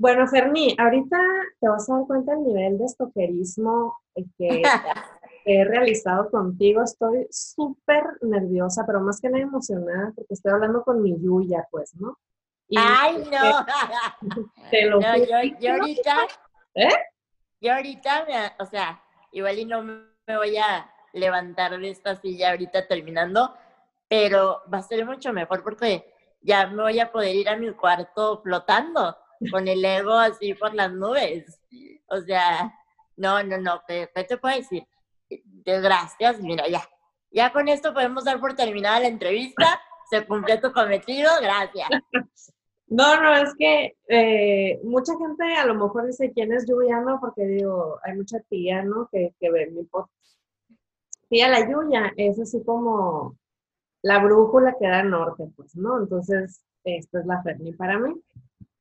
Bueno, Ferni, ahorita te vas a dar cuenta del nivel de estoquerismo que he realizado contigo. Estoy súper nerviosa, pero más que nada emocionada porque estoy hablando con mi Yuya, pues, ¿no? Ay, no. Te lo no, yo, yo ahorita, ¿Eh? yo ahorita, me- o sea, igual y no me voy a levantar de esta silla ahorita terminando, pero va a ser mucho mejor porque ya me voy a poder ir a mi cuarto flotando con el ego así por las nubes. O sea, no, no, no, ¿qué, te puedo decir? De gracias, mira, ya. Ya con esto podemos dar por terminada la entrevista. Se cumplió tu cometido, gracias. No, no, es que eh, mucha gente a lo mejor dice quién es Yuya, ¿no? Porque digo, hay mucha tía, ¿no? Que, que ve mi podcast. Tía la Yuya es así como la brújula que da norte, pues, ¿no? Entonces, esta es la Ferni para mí.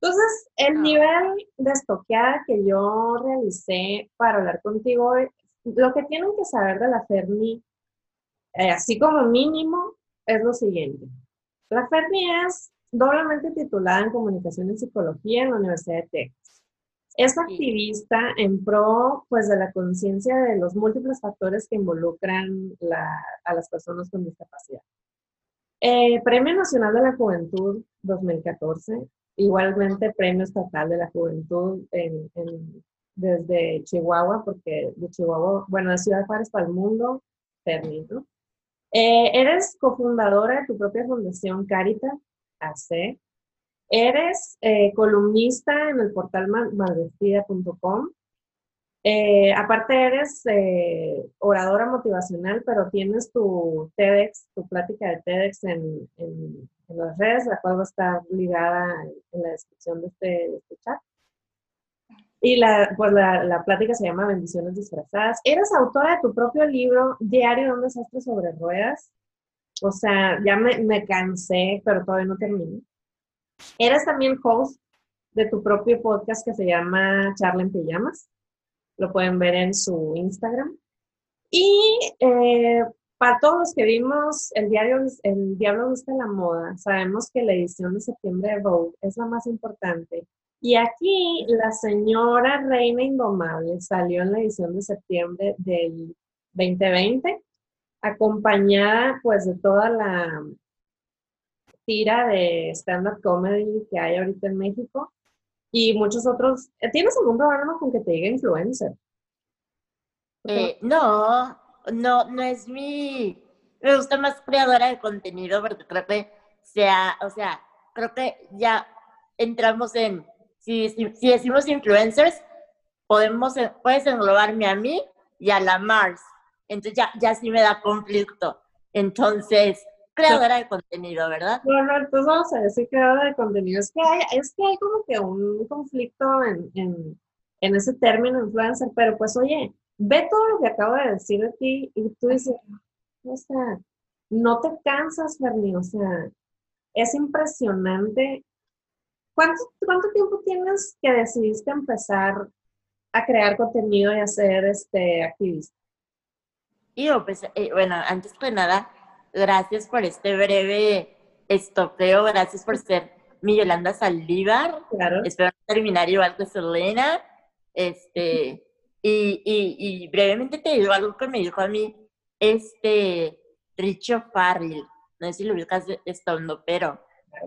Entonces, el Ah. nivel de estoqueada que yo realicé para hablar contigo, hoy, lo que tienen que saber de la Ferni, eh, así como mínimo, es lo siguiente. La Ferni es doblemente titulada en Comunicación y Psicología en la Universidad de Texas. Es activista en pro pues, de la conciencia de los múltiples factores que involucran la- a las personas con discapacidad. Eh, Premio Nacional de la Juventud 2014, igualmente Premio Estatal de la Juventud en- en- desde Chihuahua, porque de Chihuahua, bueno, de Ciudad Juárez para el mundo, Ferni, ¿no? Eh, eres cofundadora de tu propia fundación Caritas AC. Eres eh, columnista en el portal mal- malvestida.com. Eh, aparte eres oradora motivacional, pero tienes tu TEDx, tu plática de TEDx en- en las redes, la cual va a estar ligada en, la descripción de este, de este chat. Y la, pues la, la plática se llama Bendiciones disfrazadas. Eres autora de tu propio libro, Diario de un desastre sobre ruedas. O sea, ya me, me cansé, pero todavía no termino. Eres también host de tu propio podcast que se llama Charla en Pijamas. Lo pueden ver en su Instagram. Y eh, para todos los que vimos el diario El Diablo Viste la Moda, sabemos que la edición de septiembre de Vogue es la más importante. Y aquí la señora Reina Indomable salió en la edición de septiembre del 2020, acompañada pues de toda la tira de stand-up comedy que hay ahorita en México y muchos otros. ¿Tienes algún programa con que te diga influencer? Eh, no, no, no es mi. Me gusta más creadora de contenido porque creo que sea, o sea, creo que ya entramos en. Si, si, si decimos influencers, podemos, puedes englobarme a mí y a la Mars. Entonces ya, ya sí me da conflicto. Entonces, creadora de contenido, ¿verdad? No, no, entonces vamos a decir creadora de contenido. Es que hay, es que hay como que un conflicto en, en, en ese término influencer, pero pues oye, ve todo lo que acabo de decir de ti y tú dices, o sea, no te cansas, Ferni, o sea, es impresionante. ¿Cuánto, ¿Cuánto tiempo tienes que decidiste empezar a crear contenido y a ser este, activista? Yo, pues, eh, bueno, antes que nada, gracias por este breve estopeo, gracias por ser mi Yolanda Saldívar. Claro. Espero terminar igual que Selena. Este, y, y, y brevemente te digo algo que me dijo a mí, este, Richo Farrell, no sé si lo ubicas, estando, pero,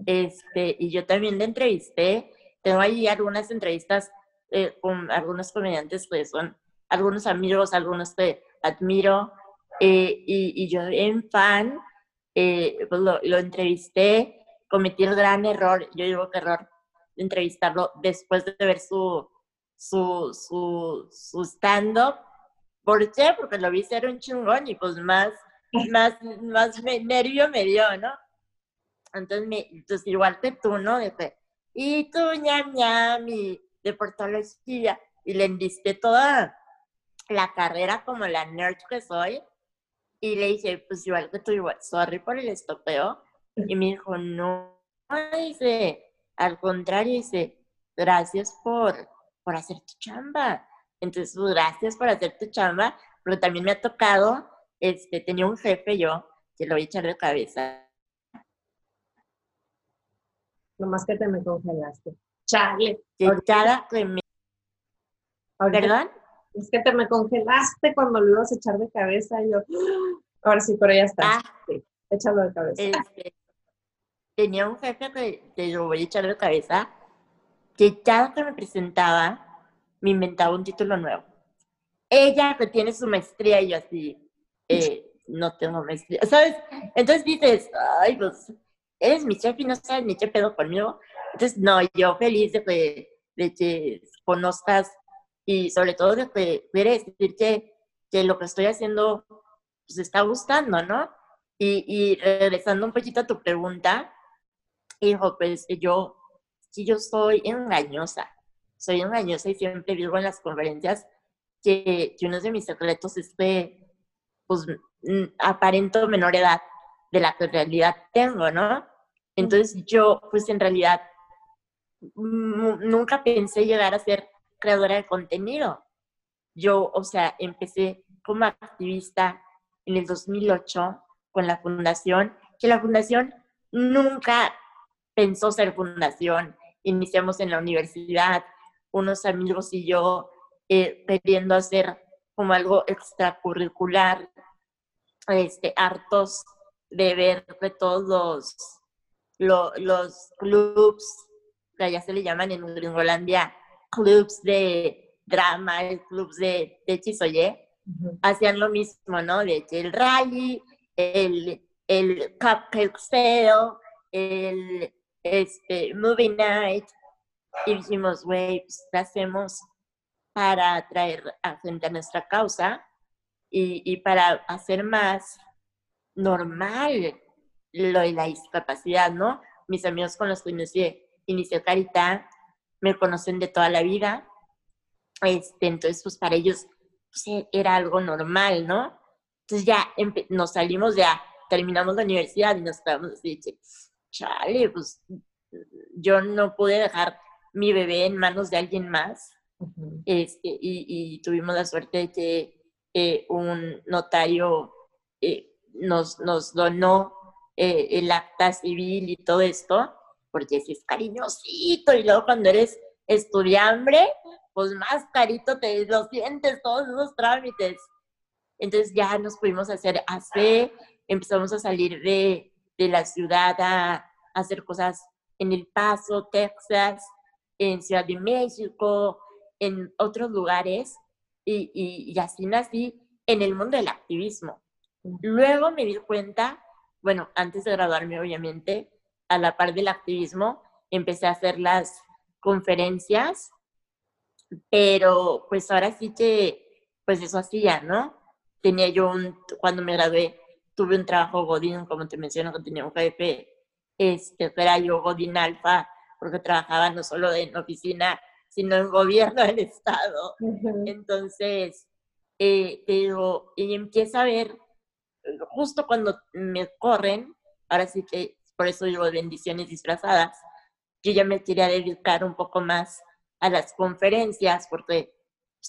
este, y yo también le entrevisté, tengo ahí algunas entrevistas eh, con algunos comediantes que son algunos amigos, algunos que admiro, eh, y, y, yo en fan, eh, pues lo, lo, entrevisté, cometí el gran error, yo digo que error, de entrevistarlo después de ver su, su, su, su stand-up. ¿Por qué? Porque lo vi ser un chingón y pues más, más, más me, nervio me dio, ¿no? Entonces, me, entonces, igual que tú, ¿no? Dije, y tú, ñam, ñam, y de portología, y le enlisté toda la carrera como la nerd que soy, y le dije, pues igual que tú, igual, sorry por el estopeo, y me dijo, no, dice, al contrario, dice, gracias por, por hacer tu chamba. Entonces, pues, gracias por hacer tu chamba, pero también me ha tocado, este, tenía un jefe yo, que lo voy a echar de cabeza. Nomás que te me congelaste. Chale. Que cada que me... ¿Perdón? Es que te me congelaste cuando lo ibas a echar de cabeza y yo, ¡Ah! ahora sí, pero ya está. Ah, Sí, échalo de cabeza. este, tenía un jefe que te lo voy a echar de cabeza, que cada que me presentaba, me inventaba un título nuevo. Ella que tiene su maestría y yo así, eh, no tengo maestría, ¿sabes? Entonces dices, ay, pues, eres mi chef y no sabes ni qué pedo conmigo. Entonces, no, yo feliz de que, de que conozcas y sobre todo de que quieres decir que, que lo que estoy haciendo pues está gustando, ¿no? Y, y regresando un poquito a tu pregunta, hijo, pues yo, sí, yo soy engañosa, soy engañosa y siempre digo en las conferencias que, que uno de mis secretos es que, pues, mm, aparento menor edad de la que en realidad tengo, ¿no? Entonces yo, pues en realidad, nunca pensé llegar a ser creadora de contenido. Yo, o sea, empecé como activista en el 2008 con la fundación, que la fundación nunca pensó ser fundación. Iniciamos en la universidad, unos amigos y yo eh, queriendo hacer como algo extracurricular, este, hartos de ver que todos los, lo- los clubs, que allá se le llaman en Gringolandia, clubs de drama, clubs de, de Ujú. hacían lo mismo, ¿no? De que el rally, el, el cupcake sale, el este, movie night. Y dijimos, güey, pues ¿qué hacemos para atraer a gente a nuestra causa y, y para hacer más normal lo de la discapacidad, ¿no? Mis amigos con los que inicié, inicié Carita me conocen de toda la vida. Este, entonces, pues para ellos pues, e- era algo normal, ¿no? Entonces ya nos salimos, ya terminamos la universidad y nos quedamos así, chale, pues yo no pude dejar mi bebé en manos de alguien más. Este, y, y tuvimos la suerte de que eh, un notario eh, nos, nos donó eh, el acta civil y todo esto, porque si es cariñosito, y luego cuando eres estudiambre, pues más carito te lo sientes todos esos trámites. Entonces ya nos pudimos hacer AC, empezamos a salir de, de la ciudad a, hacer cosas en El Paso, Texas, en Ciudad de México, en otros lugares, y, y, y así nací en el mundo del activismo. Luego me di cuenta, bueno, antes de graduarme obviamente, a la par del activismo, empecé a hacer las conferencias, pero pues ahora sí que, pues eso hacía, ¿no? Tenía yo un, cuando me gradué, tuve un trabajo Godín, como te menciono, que tenía un jefe, este, era yo Godín Alfa, porque trabajaba no solo en oficina, sino en gobierno del Estado. Ujú. Entonces, eh, te digo, y empieza a ver, justo cuando me corren, ahora sí que por eso digo bendiciones disfrazadas, yo ya me quería dedicar un poco más a las conferencias porque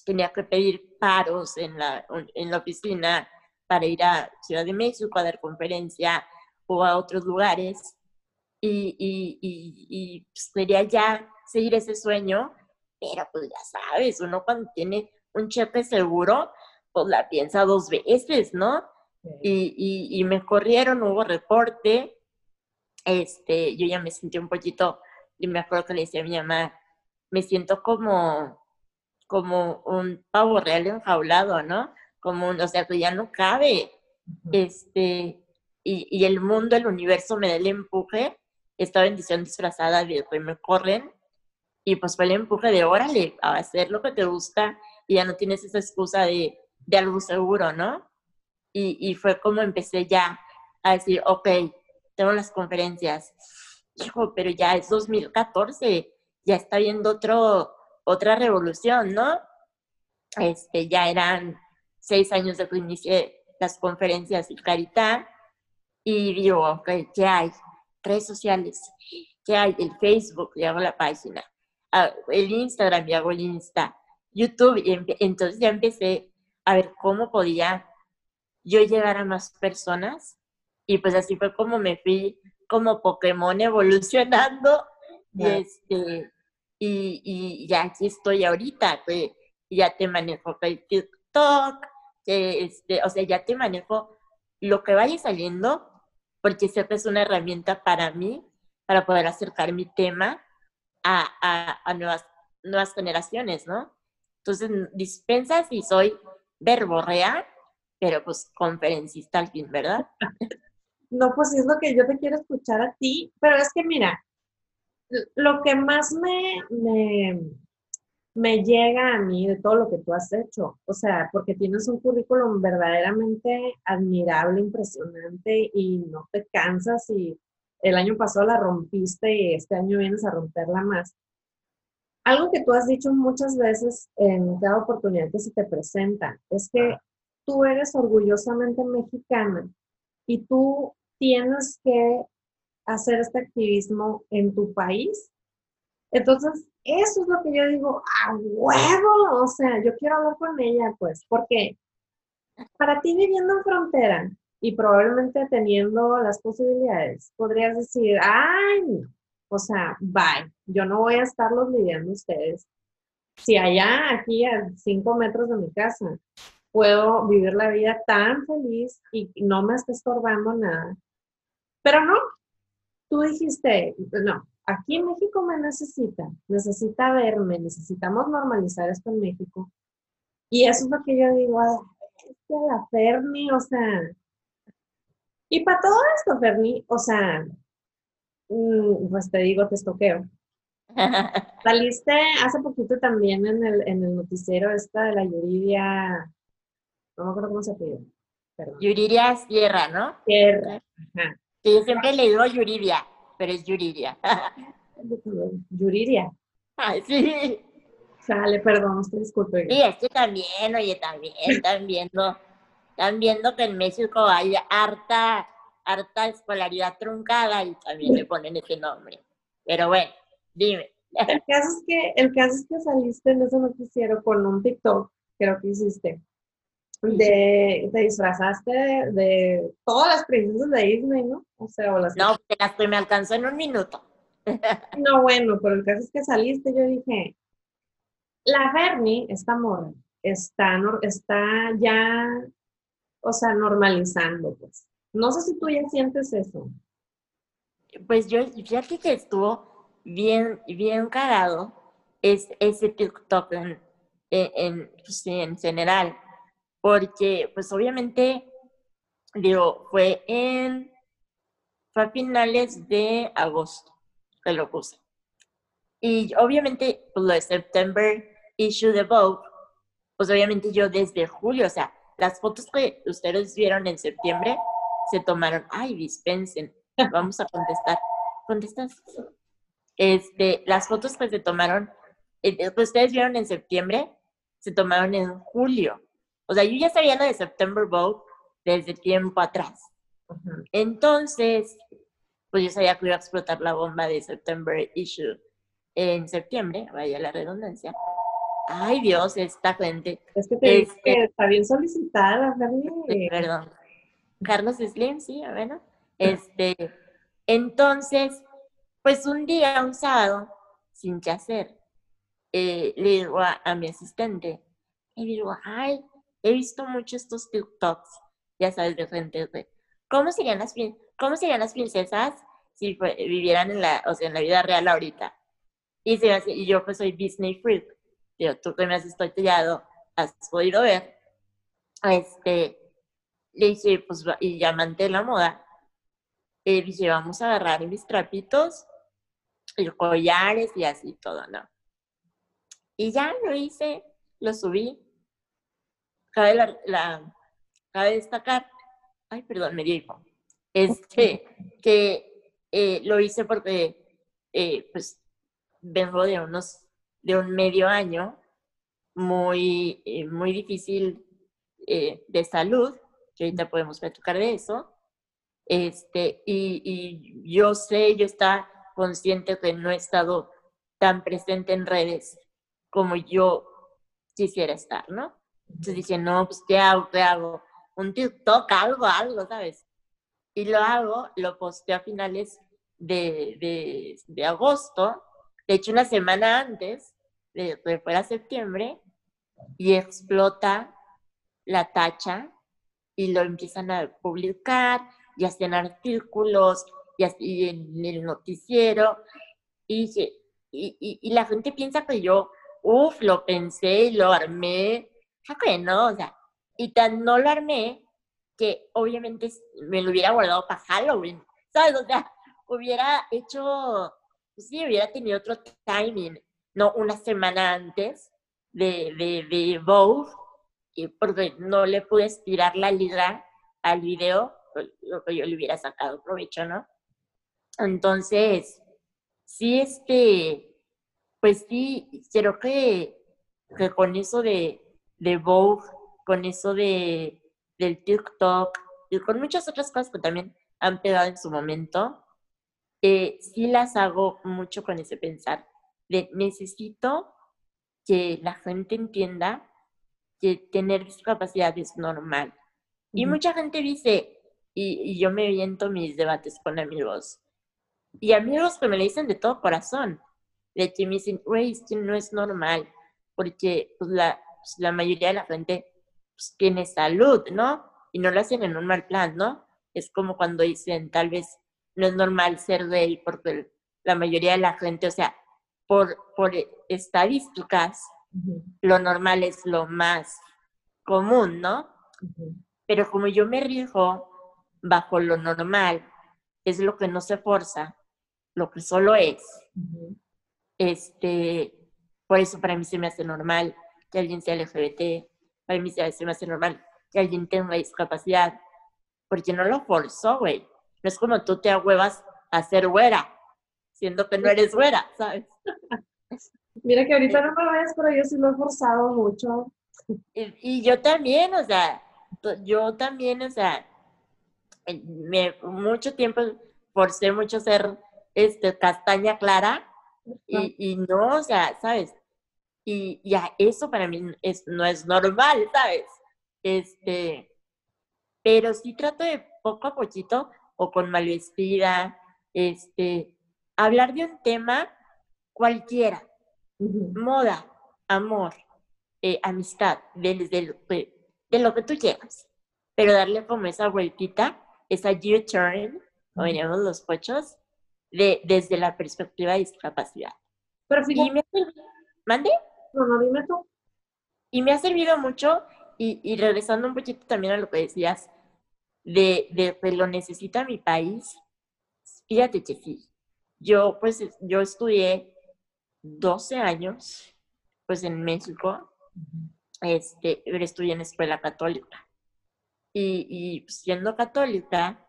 tenía que pedir paros en la, en la oficina para ir a Ciudad de México a dar conferencia o a otros lugares y, y, y, y pues, quería ya seguir ese sueño, pero pues ya sabes, uno cuando tiene un cheque seguro, pues la piensa dos veces, ¿no? Y, y, y me corrieron, hubo reporte, este, yo ya me sentí un poquito, y me acuerdo que le decía a mi mamá, me siento como, como un pavo real enjaulado, ¿no? Como un, o sea, que ya no cabe, este, y, y el mundo, el universo me da el empuje, esta bendición disfrazada de que me corren, y pues fue el empuje de órale, a hacer lo que te gusta, y ya no tienes esa excusa de, de algo seguro, ¿no? Y, y fue como empecé ya a decir, ok, tengo las conferencias, hijo, pero ya es 2014, ya está viendo otro, otra revolución, ¿no? Este, ya eran seis años de que inicié las conferencias y Carita, y digo, ok, ¿qué hay? Redes sociales, ¿qué hay? El Facebook, y hago la página, ah, el Instagram, y hago el Insta, YouTube, y entonces ya empecé a ver cómo podía yo llegar a más personas, y pues así fue como me fui como Pokémon evolucionando, y este, y, y ya aquí estoy ahorita, que ya te manejo TikTok, que este, o sea, ya te manejo lo que vaya saliendo, porque sé que es una herramienta para mí, para poder acercar mi tema a, a, a nuevas, nuevas generaciones, ¿no? Entonces, dispensas y soy verborrea, pero pues conferencista al fin, ¿verdad? No, pues es lo que yo te quiero escuchar a ti, pero es que mira, lo que más me, me, me llega a mí de todo lo que tú has hecho, o sea, porque tienes un currículum verdaderamente admirable, impresionante y no te cansas y el año pasado la rompiste y este año vienes a romperla más. Algo que tú has dicho muchas veces en cada oportunidad que se te presenta es que tú eres orgullosamente mexicana y tú tienes que hacer este activismo en tu país. Entonces, eso es lo que yo digo, a huevo, o sea, yo quiero hablar con ella, pues, porque para ti viviendo en frontera y probablemente teniendo las posibilidades, podrías decir, ay, o sea, bye, yo no voy a estarlos lidiando ustedes. Si allá, aquí a cinco metros de mi casa, puedo vivir la vida tan feliz y no me está estorbando nada. Pero no, tú dijiste, no, aquí en México me necesita, necesita verme, necesitamos normalizar esto en México. Y eso es lo que yo digo, es que la Ferni, o sea, y para todo esto, Ferni, o sea, mm, pues te digo, te estoqueo. Saliste hace poquito también en el, en el noticiero esta de la Yuridia, no me acuerdo cómo se pide. Yuridia Sierra, ¿no? Sierra. Ajá. Sí, yo siempre le digo Yuridia, pero es Yuridia. Yuridia. Ay, sí. Sale, perdón, te disculpo. Sí, es que también, oye, también, están viendo, están viendo que en México hay harta, harta escolaridad truncada y también le ponen ese nombre. Pero bueno, dime. El caso es que, el caso es que saliste en ese noticiero con un TikTok, creo que hiciste, de, te disfrazaste de, todas las princesas de Disney, ¿no? O sea, o las No, las que me alcanzó en un minuto. no, bueno, pero el caso es que saliste, yo dije, la Fernie, esta morra, está, está ya, o sea, normalizando, pues. No sé si tú ya sientes eso. Pues yo, fíjate que estuvo bien, bien cagado es, ese TikTok en, en, pues, en general porque pues obviamente, digo, fue en, fue a finales de agosto que lo puse. Y obviamente, pues lo de September issue de Vogue, pues obviamente yo desde julio, o sea, las fotos que ustedes vieron en septiembre se tomaron, ay, dispensen, vamos a contestar. ¿Contestas? Este, las fotos que se tomaron, eh, que ustedes vieron en septiembre, se tomaron en julio. O sea, yo ya sabía lo de September Vogue desde tiempo atrás. Entonces, pues yo sabía que iba a explotar la bomba de September Issue en septiembre, vaya la redundancia. Ay, Dios, esta gente. Es que, te este, que está bien solicitada, Perdón. Carlos Slim, sí, bueno. Este, entonces, pues un día, un sábado, sin qué hacer, eh, le digo a, a mi asistente, y digo, ay, he visto mucho estos TikToks, ya sabes, de gente de cómo serían las, cómo serían las princesas si vivieran en la, o sea, en la vida real ahorita. Y, se yo pues soy Disney freak, pero tú que me has estudiado, has podido ver, este, le dije, pues, y ya manté la moda, y dije, vamos a agarrar mis trapitos, y collares y así todo, ¿no? Y ya lo hice, lo subí, cabe, la, cabe destacar, ay, perdón, me hipo, este, que eh, lo hice porque, eh, pues, vengo de unos, de un medio año muy, eh, muy difícil de salud, que ahorita podemos platicar de eso, este, y, y yo sé, yo está consciente que no he estado tan presente en redes como yo quisiera estar, ¿no? Entonces dije, no, pues ¿qué hago? ¿Qué hago? Un TikTok, algo, algo, ¿sabes? Y lo hago, lo posté a finales de, de, de agosto, De hecho, una semana antes de fuera septiembre, y explota la tacha y lo empiezan a publicar y hacen artículos y así en el noticiero y, y, y, la gente piensa que yo, uff, lo pensé y lo armé, que no, o sea, y tan no lo armé que obviamente me lo hubiera guardado para Halloween, ¿sabes? O sea, hubiera hecho, pues sí, hubiera tenido otro timing, no una semana antes de, de, de Vogue, porque no le pude estirar la liga al video, pues, lo que yo le hubiera sacado provecho, ¿no? Entonces, sí, este, pues sí, creo que, que con eso de, de Vogue, con eso de, del TikTok y con muchas otras cosas que también han pegado en su momento, eh, sí las hago mucho con ese pensar de necesito que la gente entienda que tener discapacidad es normal. Y mucha gente dice, y, yo me viento mis debates con amigos, y amigos que me lo dicen de todo corazón, de que me dicen, güey, esto no es normal, porque pues, la, pues, la mayoría de la gente pues, tiene salud, ¿no? Y no lo hacen en un mal plan, ¿no? Es como cuando dicen, tal vez no es normal ser gay, porque la mayoría de la gente, o sea, por, por estadísticas, lo normal es lo más común, ¿no? Pero como yo me rijo bajo lo normal, es lo que no se forza, lo que solo es. Este, por eso para mí se me hace normal que alguien sea LGBT, para mí se me hace normal que alguien tenga discapacidad, porque no lo forzó, güey. No es como tú te ahuevas a ser güera, siendo que no eres güera, ¿sabes? Mira que ahorita no me lo ves, pero yo sí lo he forzado mucho. Y, yo también, o sea, yo también, o sea, me, mucho tiempo forcé mucho ser este, castaña clara y, y no, o sea, ¿sabes? Y ya eso para mí es, no es normal, ¿sabes? Este, pero sí trato de poco a poquito o con malvestida, este, hablar de un tema cualquiera, moda, amor, eh, amistad, de, de, lo que tú quieras, pero darle como esa vueltita, esa U-turn, como veníamos los pochos, de, desde la perspectiva de discapacidad. Pero fíjate, ¿Mande? No, no, dime tú. Y me ha servido mucho, y, y regresando un poquito también a lo que decías, de, de que lo necesita mi país, fíjate que sí. Yo, pues, yo estudié 12 años, pues, en México, este, estudié en escuela católica. Y, y pues, siendo católica,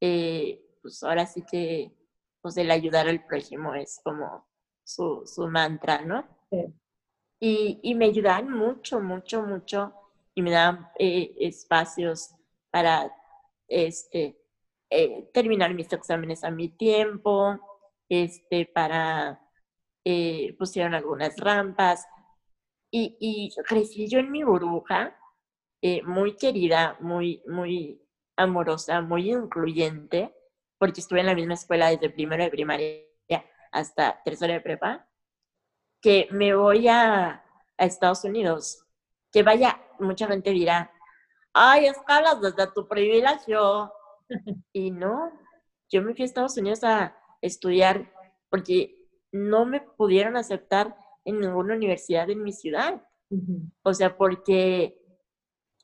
eh, pues ahora sí que, pues, el ayudar al prójimo es como su, su mantra, ¿no? Y, me ayudaban mucho, mucho, mucho, y me daban eh, espacios para este, eh, terminar mis exámenes a mi tiempo, este, para, eh, pusieron algunas rampas, y, y, crecí yo en mi burbuja, muy querida, muy, muy amorosa, muy incluyente, porque estuve en la misma escuela desde primero de primaria hasta tercero de prepa, que me voy a, a Estados Unidos, que vaya, mucha gente dirá, ay, escalas desde tu privilegio. y no, yo me fui a Estados Unidos a estudiar porque no me pudieron aceptar en ninguna universidad en mi ciudad. O sea, porque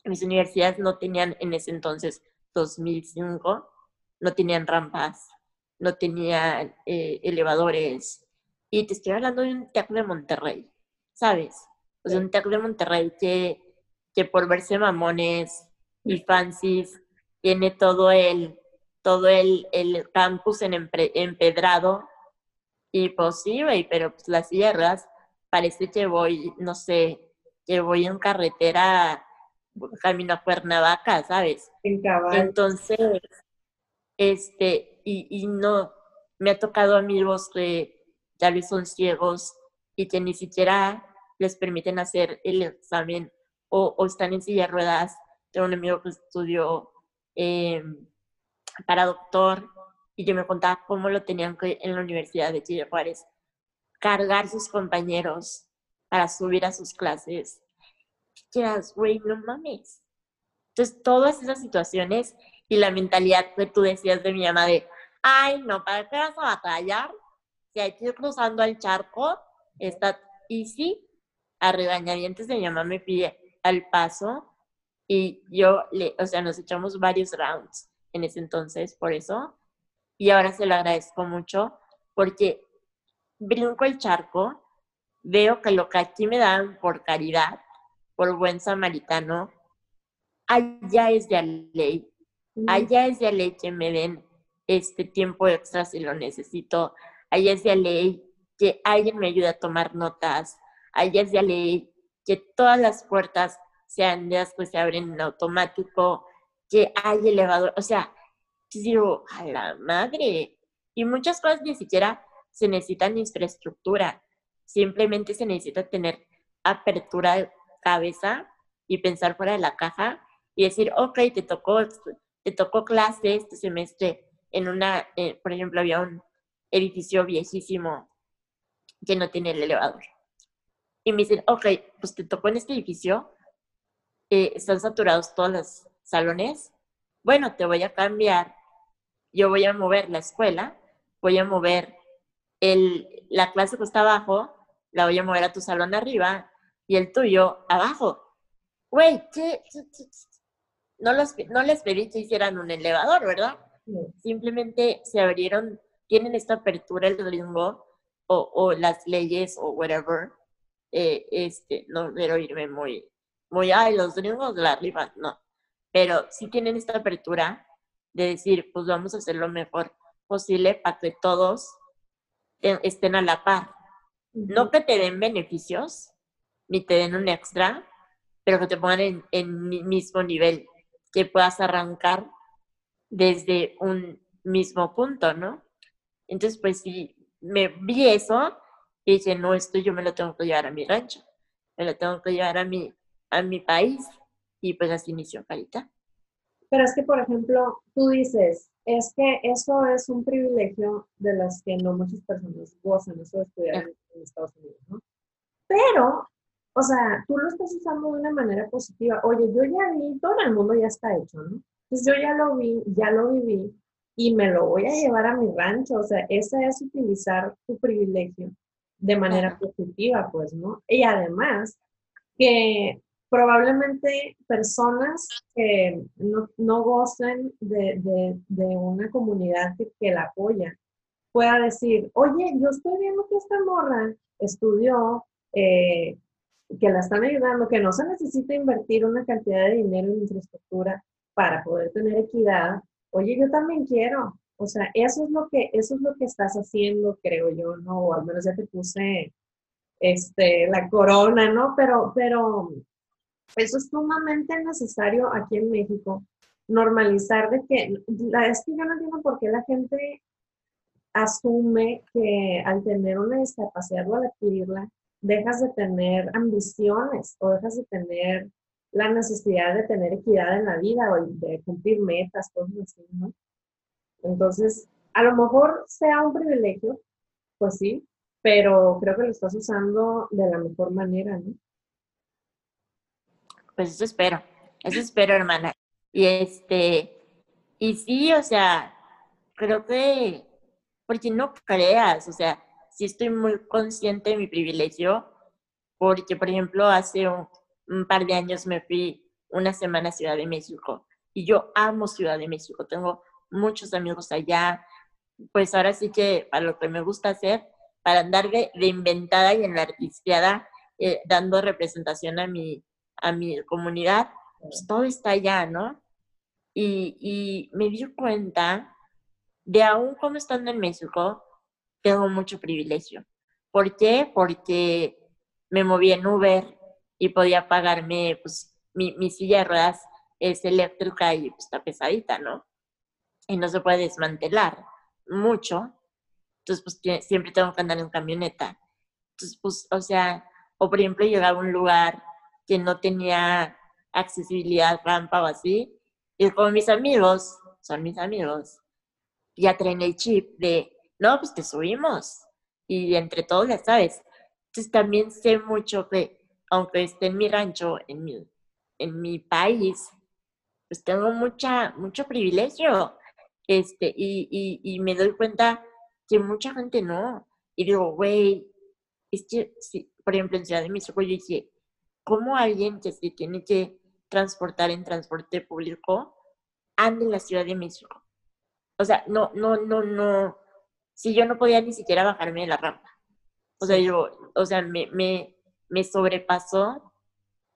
mis universidades no tenían en ese entonces, 2005, no tenían rampas, no tenían eh, elevadores. Y te estoy hablando de un TEC de Monterrey, ¿sabes? O sea, un TEC de Monterrey que que por verse mamones y fancies tiene todo el, todo el, el campus en empedrado. Y pues sí, pero pues las sierras parece que voy, no sé, que voy en carretera camino a Cuernavaca, ¿sabes? Entonces, este, y, y no, me ha tocado amigos que ya vez son ciegos y que ni siquiera les permiten hacer el examen o, están en silla de ruedas. Tengo un amigo que estudió em, para doctor y yo me contaba cómo lo tenían en la Universidad de Chile Juárez cargar sus compañeros para subir a sus clases. Quieras, güey, no mames. Entonces, todas esas situaciones y la mentalidad que tú decías de mi mamá de, ay, no, ¿para qué vas a batallar? Hay que ir cruzando el charco, está easy. A regañadientes de mi mamá me pide al paso y yo, le, o sea, nos echamos varios rounds en ese entonces por eso. Y ahora se lo agradezco mucho porque brinco el charco, veo que lo que aquí me dan por caridad, por buen samaritano, allá es de ley. Allá es de ley que me den este tiempo extra si lo necesito. Es de ley que alguien me ayude a tomar notas. Es de ley que todas las puertas sean de las que se abren en automático, que hay elevador. O sea, digo, a la madre. Y muchas cosas ni siquiera se necesitan infraestructura. Simplemente se necesita tener apertura de cabeza y pensar fuera de la caja y decir, ok, te tocó, te tocó clase este semestre en una, eh, por ejemplo, había un edificio viejísimo que no tiene el elevador. Y me dicen, ok, pues te tocó en este edificio, eh, están saturados todos los salones, bueno, te voy a cambiar, yo voy a mover la escuela, voy a mover el, la clase que está abajo, la voy a mover a tu salón arriba y el tuyo abajo. Güey, ¿qué? No, los, no les pedí que hicieran un elevador, ¿verdad? Simplemente se abrieron, tienen esta apertura el gringo o, o las leyes o whatever. Eh, este, no quiero irme muy, muy, ay, los gringos de la arriba, no. Pero sí tienen esta apertura de decir, pues vamos a hacer lo mejor posible para que todos estén a la par. No que te den beneficios, ni te den un extra, pero que te pongan en, en mismo nivel, que puedas arrancar desde un mismo punto, ¿no? Entonces, pues sí, me vi eso y dije, no, esto yo me lo tengo que llevar a mi rancho, me lo tengo que llevar a mi, a mi país. Y pues así inició Carita. Pero es que, por ejemplo, tú dices, es que eso es un privilegio de las que no muchas personas gozan, eso de estudiar en, Estados Unidos, ¿no? Pero, o sea, tú lo estás usando de una manera positiva. Oye, yo ya vi, todo el mundo ya está hecho, ¿no? Entonces yo ya lo vi, ya lo viví y me lo voy a llevar a mi rancho. O sea, ese es utilizar tu privilegio de manera positiva, pues, ¿no? Y además, que probablemente personas que no, no gocen de, de, una comunidad que, la apoya pueda decir, oye, yo estoy viendo que esta morra estudió, eh, que la están ayudando, que no se necesita invertir una cantidad de dinero en infraestructura para poder tener equidad. Oye, yo también quiero. O sea, eso es lo que, eso es lo que estás haciendo, creo yo, ¿no? O al menos ya te puse este, la corona, ¿no? Pero, pero eso es sumamente necesario aquí en México, normalizar de que, es que yo no entiendo por qué la gente asume que al tener una discapacidad o al adquirirla, dejas de tener ambiciones o dejas de tener la necesidad de tener equidad en la vida o de cumplir metas, cosas así, ¿no? Entonces, a lo mejor sea un privilegio, pues sí, pero creo que lo estás usando de la mejor manera, ¿no? Pues eso espero, eso espero, hermana. Y este, y sí, o sea, creo que, porque no creas, o sea, sí estoy muy consciente de mi privilegio, porque, por ejemplo, hace un, par de años me fui una semana a Ciudad de México y yo amo Ciudad de México, tengo muchos amigos allá, pues ahora sí que para lo que me gusta hacer, para andar de, inventada y en la artisteada, eh, dando representación a mi, a mi comunidad, pues todo está allá, ¿no? Y, y me di cuenta de aún como estando en México, tengo mucho privilegio. ¿Por qué? Porque me moví en Uber y podía pagarme, pues, mi, mi silla de ruedas es eléctrica y pues, está pesadita, ¿no? Y no se puede desmantelar mucho. Entonces, pues, siempre tengo que andar en camioneta. Entonces, pues, o sea, o por ejemplo, llegar a un lugar que no tenía accesibilidad, rampa o así. Y con mis amigos, son mis amigos, ya traen el chip de, no, pues te subimos. y entre todos, ya sabes. Entonces también sé mucho que, aunque esté en mi rancho, en mi, en mi país, pues tengo mucha, mucho privilegio. Este, y, y, y me doy cuenta que mucha gente no. Y digo, güey, es que, por ejemplo, en Ciudad de México, yo dije, ¿cómo alguien que se tiene que transportar en transporte público anda en la Ciudad de México? O sea, no, no, no, no. Si yo no podía ni siquiera bajarme de la rampa. O sea, yo, o sea, me, me, me sobrepasó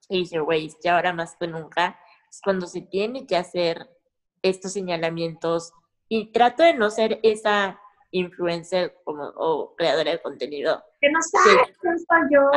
y dije, güey, que ahora más que nunca es cuando se tiene que hacer estos señalamientos y trato de no ser esa influencer como, o creadora de contenido. Que no sabes quién soy yo.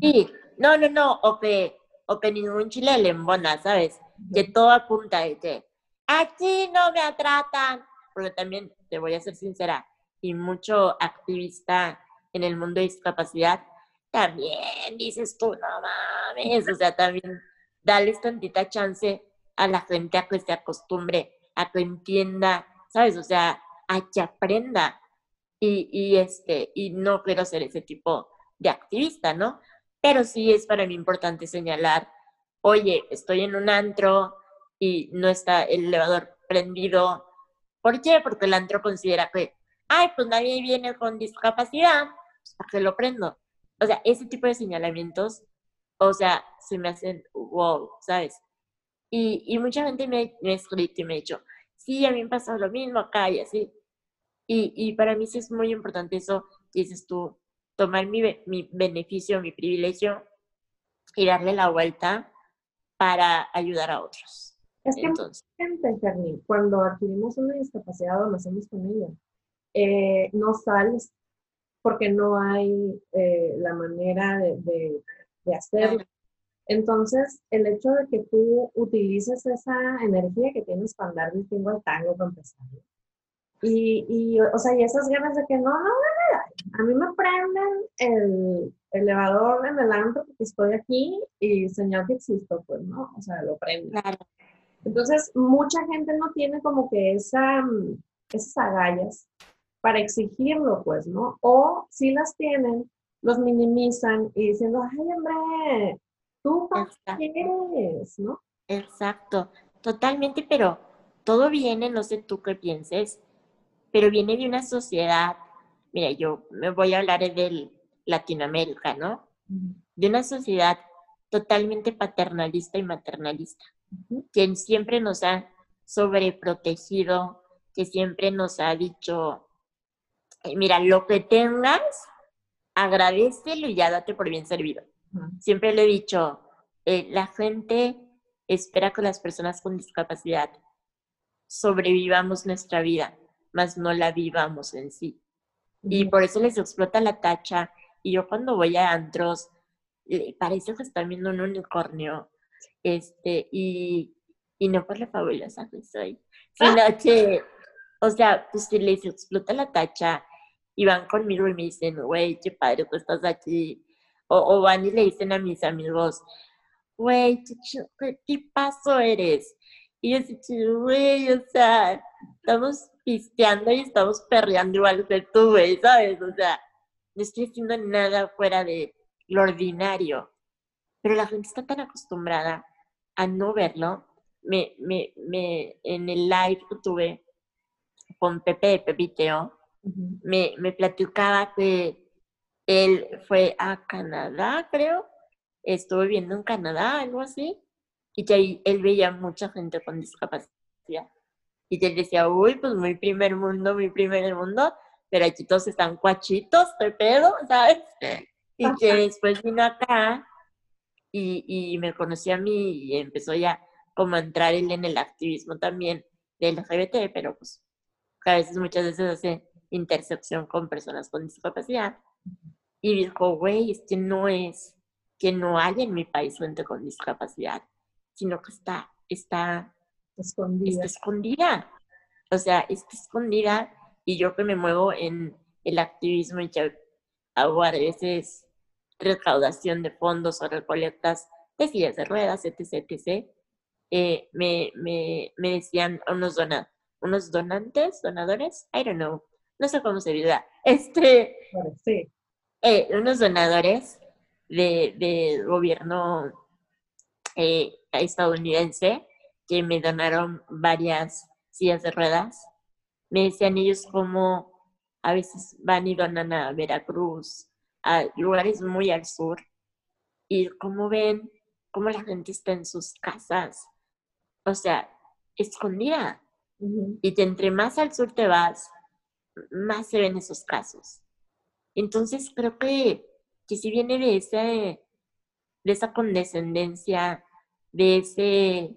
Sí, no, no, no, o que, o que ningún chile le embona, ¿sabes? Que todo apunta de que aquí no me tratan, porque también te voy a ser sincera, y mucho activista en el mundo de discapacidad, también dices tú, no mames, o sea, también dales tantita chance a la gente a que se acostumbre, a que entienda, ¿sabes? O sea, a que aprenda. Y, y, este, y no quiero ser ese tipo de activista, ¿no? Pero sí es para mí importante señalar, oye, estoy en un antro y no está el elevador prendido. ¿Por qué? Porque el antro considera que, ay, pues nadie viene con discapacidad, pues ¿para qué lo prendo? O sea, ese tipo de señalamientos, o sea, se me hacen wow, ¿sabes? Y, y mucha gente me, me ha escrito y me ha dicho, sí, a mí me pasó lo mismo acá y así. Y, y para mí sí es muy importante eso, dices tú, tomar mi, mi beneficio, mi privilegio y darle la vuelta para ayudar a otros. Es que Entonces, gente, cuando adquirimos una discapacidad o lo hacemos con ella, eh, no sales porque no hay eh, la manera de, de, hacerlo. Entonces, el hecho de que tú utilices esa energía que tienes para andar distingo al tango, para empezar. Y, y, o sea, y esas ganas de que no, no, no, a mí me prenden el elevador en el antro porque estoy aquí y señal que existo, pues, ¿no? O sea, lo prenden. Claro. Entonces, mucha gente no tiene como que esa, esas agallas para exigirlo, pues, ¿no? O si las tienen, los minimizan y diciendo, ay, hombre, tú para quieres, ¿no? Exacto, totalmente, pero todo viene, no sé tú qué pienses, pero viene de una sociedad, mira, yo me voy a hablar de Latinoamérica, ¿no? De una sociedad totalmente paternalista y maternalista, quien siempre nos ha sobreprotegido, que siempre nos ha dicho, mira, lo que tengas, agradecelo y ya date por bien servido. Siempre le he dicho, eh, la gente espera que las personas con discapacidad sobrevivamos nuestra vida, mas no la vivamos en sí. Y por eso les explota la tacha. Y yo cuando voy a antros, parece que están viendo un unicornio. Este, y, y no por la fabulosa que soy, sino que, o sea, pues si les explota la tacha y van conmigo y me dicen, güey, qué padre que estás aquí. O, van y le dicen a mis amigos, güey, qué, tipazo eres. Y yo digo, güey, o sea, estamos pisteando y estamos perreando igual que tú, güey, ¿sabes? O sea, no estoy haciendo nada fuera de lo ordinario. Pero la gente está tan acostumbrada a no verlo. Me, me, me, en el live que tuve con Pepe de Pepiteo, me, me platicaba que él fue a Canadá, creo, estuvo viviendo en Canadá, algo así, y que ahí él veía mucha gente con discapacidad. Y que él decía, uy, pues muy primer mundo, muy primer mundo, pero aquí todos están cuachitos de pedo, ¿sabes? Y que después vino acá y, y me conoció a mí y empezó ya como a entrar él en el activismo también del LGBT, pero pues a veces, muchas veces hace intersección con personas con discapacidad. Y dijo, güey, es que no es que no hay en mi país gente con discapacidad, sino que está, está escondida. Está escondida. O sea, está escondida y yo que me muevo en el activismo y que hago a veces recaudación de fondos o recolectas de sillas de ruedas, etc., etc., eh, me, me, me decían unos, dona, unos donantes, donadores, I don't know, no sé cómo se diga, este, sí. eh, unos donadores de, de gobierno eh, estadounidense que me donaron varias sillas de ruedas. Me decían ellos cómo a veces van y donan a Veracruz, a lugares muy al sur, y cómo ven cómo la gente está en sus casas, o sea, escondida. Y que entre más al sur te vas, más se ven esos casos. Entonces creo que, que si viene de, ese, de esa condescendencia, de ese,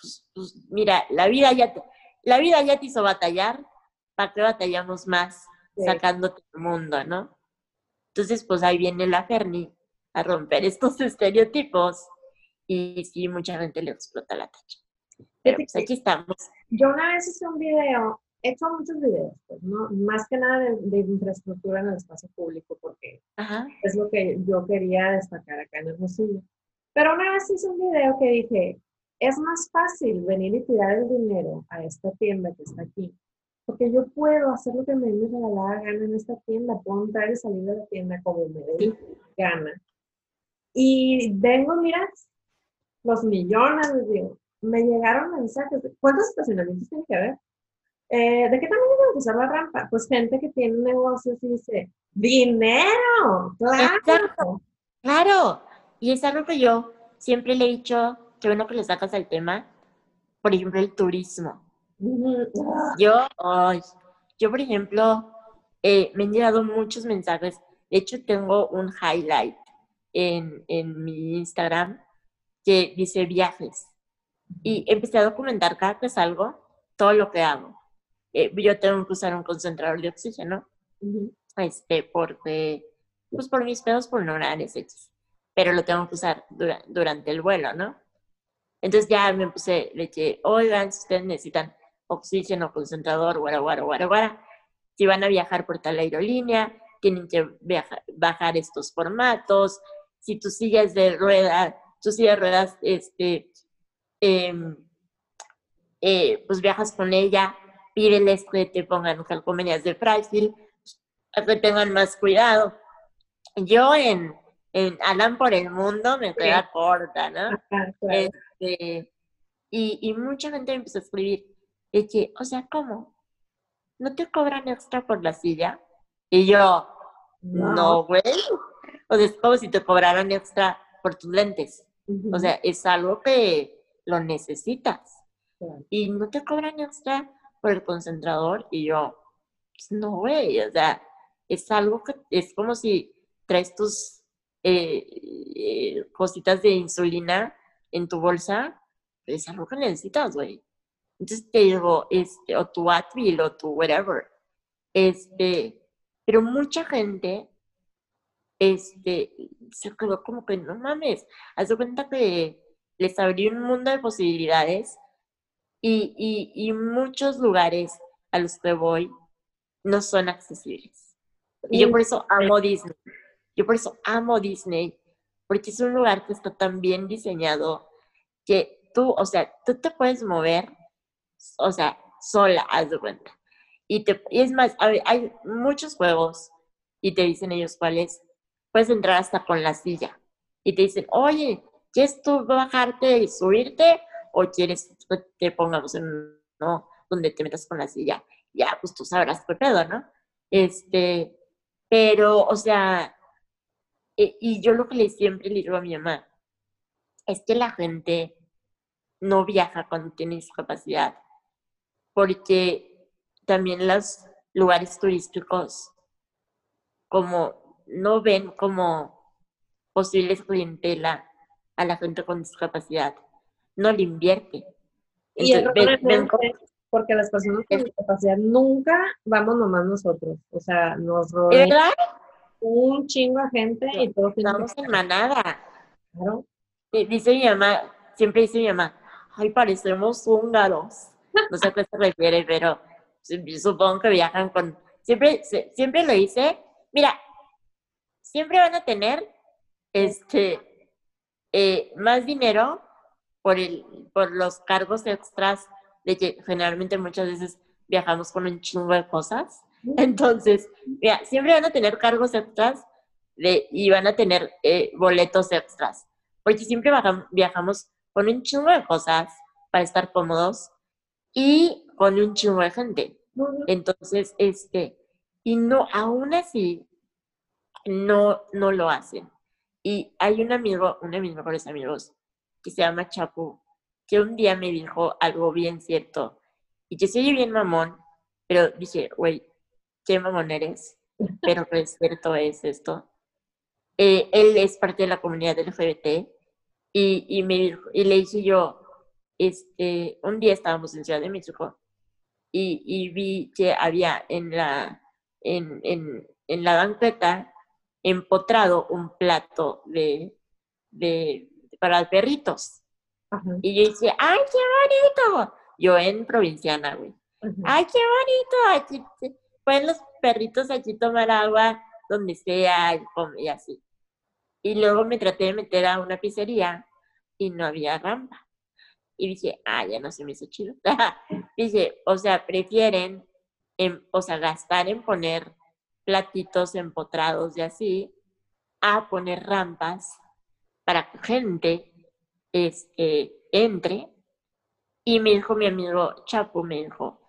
pues, pues, mira, la vida ya te, la vida ya te hizo batallar, ¿para qué batallamos más sacándote del mundo, no? Entonces, pues ahí viene la Ferni a romper estos estereotipos y sí, mucha gente le explota la tacha. Pero pues aquí estamos. Yo una vez hice un video, he hecho muchos videos, pues, ¿no? Más que nada de, infraestructura en el espacio público, porque es lo que yo quería destacar acá en el Hermosillo. Pero una vez hice un video que dije, es más fácil venir y tirar el dinero a esta tienda que está aquí, porque yo puedo hacer lo que me dé la gana en esta tienda, puedo entrar y salir de la tienda como me dé gana. Y vengo, mira, los millones, digo, me llegaron mensajes, ¿cuántos estacionamientos tiene que haber? Eh, ¿De qué tamaño va a usar la rampa? Pues gente que tiene negocios y dice, dinero, claro. Claro, y es algo que yo siempre le he dicho, que bueno que le sacas el tema, por ejemplo, el turismo. Yo, yo por ejemplo, eh, me han llegado muchos mensajes. De hecho, tengo un highlight en, en mi Instagram que dice viajes. Y empecé a documentar cada que salgo todo lo que hago. Eh, yo tengo que usar un concentrador de oxígeno, este, porque, pues por mis pedos pulmonares, pero lo tengo que usar durante el vuelo, ¿no? Entonces ya me puse, le dije, oigan, si ustedes necesitan oxígeno, concentrador, guara, guara, guara, guara, si van a viajar por tal aerolínea, tienen que bajar estos formatos, si tu silla es de ruedas, tu silla de ruedas, este, em, eh, pues viajas con ella, pídeles que te pongan calcomanías de frágil, que tengan más cuidado. Yo en, en Alan por el Mundo me queda corta, ¿no? Este, y, y, mucha gente me empezó a escribir, de que, o sea, ¿cómo? ¿No te cobran extra por la silla? Y yo, no, güey. o sea, es como si te cobraran extra por tus lentes. O sea, es algo que lo necesitas. Y no te cobran extra por el concentrador. Y yo, pues no, güey. O sea, es algo que es como si traes tus eh, eh, cositas de insulina en tu bolsa. Es algo que necesitas, güey. Entonces te digo, este, o tu Advil o tu whatever. Este, pero mucha gente este, se quedó como que no mames, haz cuenta que les abrió un mundo de posibilidades y, y, y, muchos lugares a los que voy no son accesibles. Y yo por eso amo Disney. Yo por eso amo Disney, porque es un lugar que está tan bien diseñado que tú, o sea, tú te puedes mover, o sea, sola, haz de cuenta. Y, te, y es más, hay muchos juegos y te dicen ellos cuáles puedes entrar hasta con la silla. Y te dicen, oye, ¿quieres tú bajarte y subirte? ¿O quieres que pongamos en no donde te metas con la silla? Ya, pues tú sabrás qué pedo, ¿no? Este, pero, o sea, e, y yo lo que le siempre le digo a mi mamá es que la gente no viaja cuando tiene discapacidad, porque también los lugares turísticos, como no ven como posibles clientela a la gente con discapacidad. No le invierte. Y porque las personas con discapacidad nunca vamos nomás nosotros. O sea, nos rodea un chingo de gente y todos estamos en manada. Claro. Dice mi mamá, siempre dice mi mamá, ay, parecemos húngaros. No sé a qué se refiere, pero supongo que viajan con... Siempre, siempre lo hice. Mira, siempre van a tener este, eh, más dinero por, el, por los cargos extras de que generalmente muchas veces viajamos con un chingo de cosas. Entonces, mira, siempre van a tener cargos extras de, y van a tener eh, boletos extras, porque siempre viajamos con un chingo de cosas para estar cómodos y con un chingo de gente. Entonces, este, y no, aún así, no, no lo hacen. Y hay un amigo, uno de mis mejores amigos, que se llama Chapu, que un día me dijo algo bien cierto. Y que soy bien mamón, pero dije, güey, qué mamón eres, pero qué cierto es esto. Eh, él es parte de la comunidad LGBT y, y, me dijo, y le dije yo, este, un día estábamos en Ciudad de México y, y vi que había en la, en, en, en la banqueta empotrado un plato de, de para perritos. Y yo dije, ¡ay, qué bonito! Yo en provinciana, güey. ¡Ay, qué bonito! Aquí pueden los perritos aquí tomar agua donde sea y, así. Y luego me traté de meter a una pizzería y no había rampa. Y dije, ah, ya no se me hizo chido. dije, o sea, prefieren, o sea, gastar en poner platitos empotrados y así, a poner rampas para que gente este, entre. Y me dijo mi amigo Chapo, me dijo,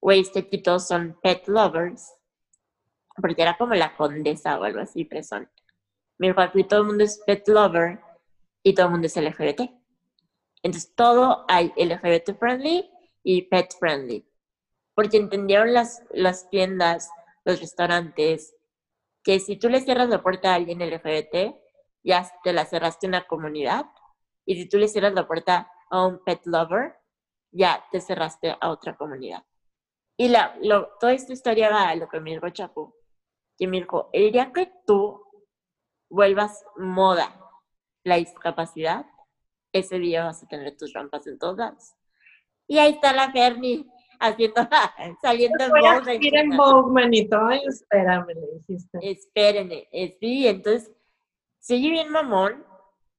güey, este todos son pet lovers, porque era como la condesa o algo así, presón. Me dijo, aquí todo el mundo es pet lover y todo el mundo es LGBT. Entonces todo hay LGBT friendly y pet friendly. Porque entendieron las, las tiendas, los restaurantes, que si tú le cierras la puerta a alguien LGBT, ya te la cerraste una comunidad. Y si tú le cierras la puerta a un pet lover, ya te cerraste a otra comunidad. Y la, lo, toda esta historia va a lo que me dijo Chapu, que me dijo, el día que tú vuelvas moda la discapacidad, ese día vas a tener tus rampas en todos lados. Y ahí está la Fernie haciendo, saliendo en Vogue. en Vogue, manito. Ay, espérame, le dijiste. Espérenme. Sí, entonces, sigue bien mamón,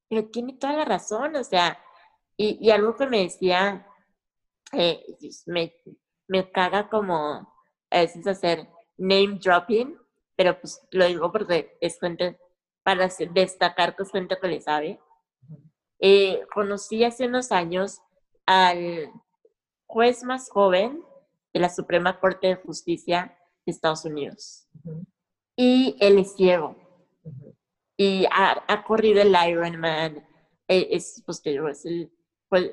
pero tiene toda la razón, o sea, y, y algo que me decía, eh, me, me caga como a veces hacer name dropping, pero pues lo digo porque es gente para destacar que es gente que le sabe. Eh, conocí hace unos años al juez más joven de la Suprema Corte de Justicia de Estados Unidos. Y él es ciego. Y ha, corrido el Ironman, eh, es, pues, es el,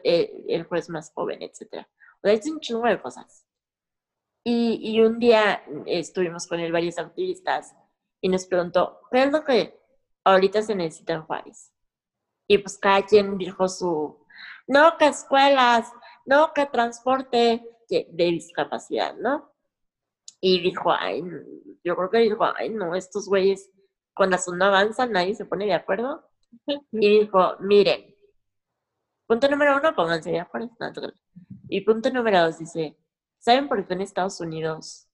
eh, el, juez más joven, etc. O sea, es un chingo de cosas. Y, y, un día estuvimos con él varios activistas y nos preguntó, ¿qué es lo que ahorita se necesita en Juárez? Y pues cada quien dijo su, no, que escuelas, no, que transporte de discapacidad, ¿no? Y dijo, ay, yo creo que dijo, ay, no, estos güeyes con la zona avanzan, nadie se pone de acuerdo. Y dijo, miren, punto número uno, pónganse de acuerdo. Y punto número dos dice, ¿saben por qué en Estados Unidos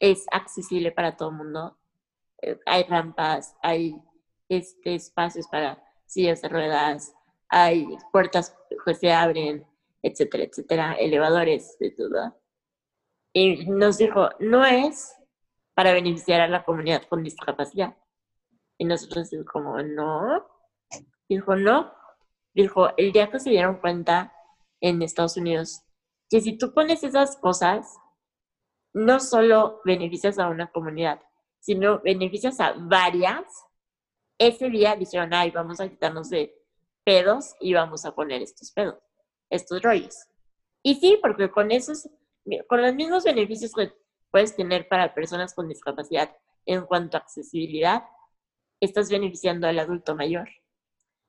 es accesible para todo el mundo? Eh, hay rampas, hay este, espacios para sillas de ruedas, hay puertas que se abren, etcétera, etcétera, elevadores, de todo. Y nos dijo, no es para beneficiar a la comunidad con discapacidad. Y nosotros dijimos como, no. Dijo, no. Dijo, el día que se dieron cuenta en Estados Unidos que si tú pones esas cosas, no solo beneficias a una comunidad, sino beneficias a varias, ese día dijeron, ay, vamos a quitarnos de pedos y vamos a poner estos pedos estos rollos. Y sí, porque con esos, con los mismos beneficios que puedes tener para personas con discapacidad en cuanto a accesibilidad, estás beneficiando al adulto mayor.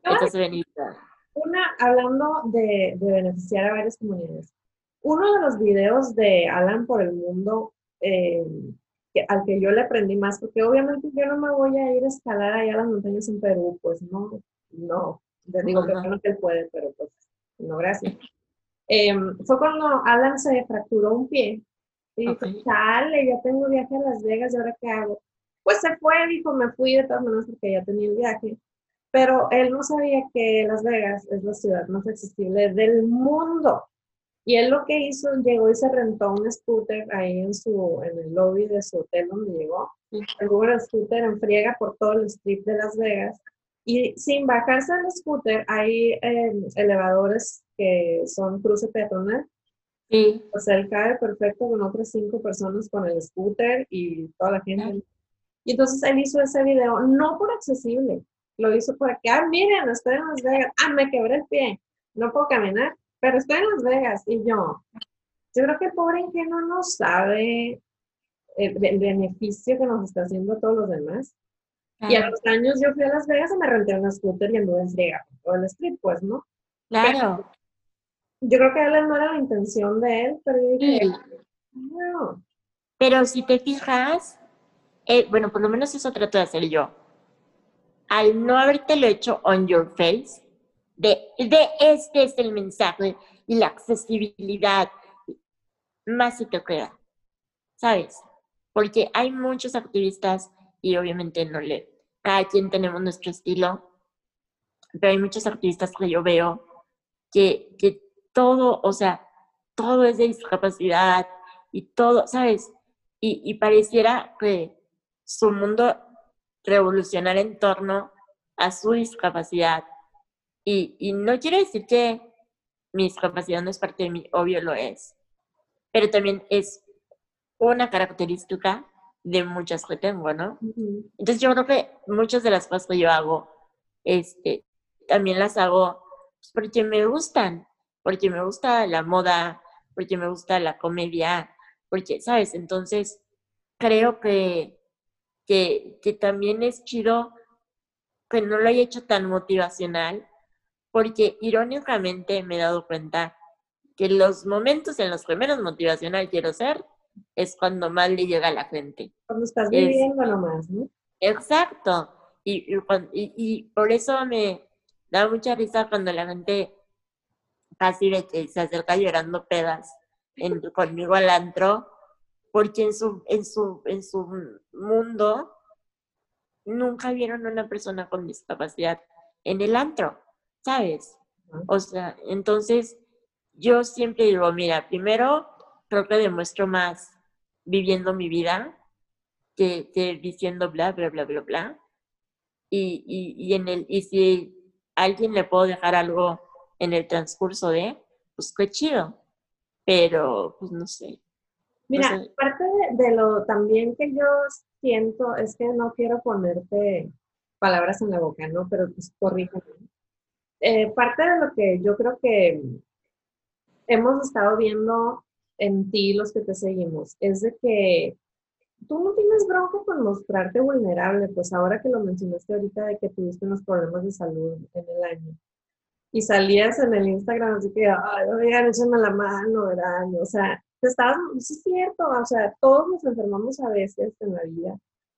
Estás beneficiando. Una, hablando de, beneficiar a varias comunidades. Uno de los videos de Alan por el mundo, eh, al que yo le aprendí más, porque obviamente yo no me voy a ir a escalar allá a las montañas en Perú, pues no, no. Le digo que no que él puede, pero pues no, gracias. Em, fue cuando Alan se fracturó un pie. Y dijo, sale, ya tengo viaje a Las Vegas, ¿y ahora qué hago? Pues se fue, dijo, me fui de todas maneras porque ya tenía el viaje. Pero él no sabía que Las Vegas es la ciudad más accesible del mundo. Y él lo que hizo, llegó y se rentó un scooter ahí en su, en el lobby de su hotel donde llegó. El scooter en friega por todo el strip de Las Vegas. Y sin bajarse del scooter, hay em, elevadores que son cruce peatonal. Sí. O sea, él cae perfecto con otras cinco personas con el scooter y toda la gente. Y entonces él hizo ese video, no por accesible, lo hizo porque, ah, miren, estoy en Las Vegas, ah, me quebré el pie, no puedo caminar, pero estoy en Las Vegas. Y yo, yo creo que el pobre ingenuo no sabe el, beneficio que nos está haciendo a todos los demás. Y a los años yo fui a Las Vegas y me renté un scooter y anduve en friega por el street, pues, ¿no? Claro. Yo creo que él no era la intención de él, pero yo dije, no. Pero si te fijas, eh, bueno, por lo menos eso trato de hacer yo. Al no haberte lo hecho on your face, de, de este es el mensaje y la accesibilidad, más se te queda, ¿sabes? Porque hay muchos activistas y obviamente no le, cada quien tenemos nuestro estilo, pero hay muchos activistas que yo veo que, que todo, o sea, todo es de discapacidad y todo, ¿sabes? Y, y pareciera que su mundo revolucionar en torno a su discapacidad y, no quiero decir que mi discapacidad no es parte de mí, obvio lo es, pero también es una característica de muchas que tengo, ¿no? Entonces yo creo que muchas de las cosas que yo hago, este, también las hago pues, porque me gustan, porque me gusta la moda, porque me gusta la comedia, porque, ¿sabes? Entonces, creo que, que, que también es chido que no lo haya hecho tan motivacional, porque irónicamente me he dado cuenta que los momentos en los que menos motivacional quiero ser es cuando más le llega a la gente. Cuando estás viviendo nomás, ¿no? Exacto. Y, y, por eso me da mucha risa cuando la gente casi se acerca llorando pedas en, conmigo al antro, porque en su, en, su, en su mundo nunca vieron a una persona con discapacidad en el antro. ¿sabes? O sea, entonces yo siempre digo, mira, primero creo que demuestro más viviendo mi vida que, diciendo bla, bla, bla, bla, bla. Y, y, y, en el, y si a alguien le puedo dejar algo en el transcurso de, pues qué chido. Pero, pues no sé. Mira, parte de, de, lo también que yo siento es que no quiero ponerte palabras en la boca, ¿no? Pero pues corrígeme. Eh, parte de lo que yo creo que hemos estado viendo en ti, los que te seguimos, es de que tú no tienes bronco con mostrarte vulnerable, pues ahora que lo mencionaste ahorita de que tuviste unos problemas de salud en el año y salías en el Instagram así que, ay, oigan, échame la mano, ¿verdad? O sea, te estabas, es cierto, o sea, todos nos enfermamos a veces en la vida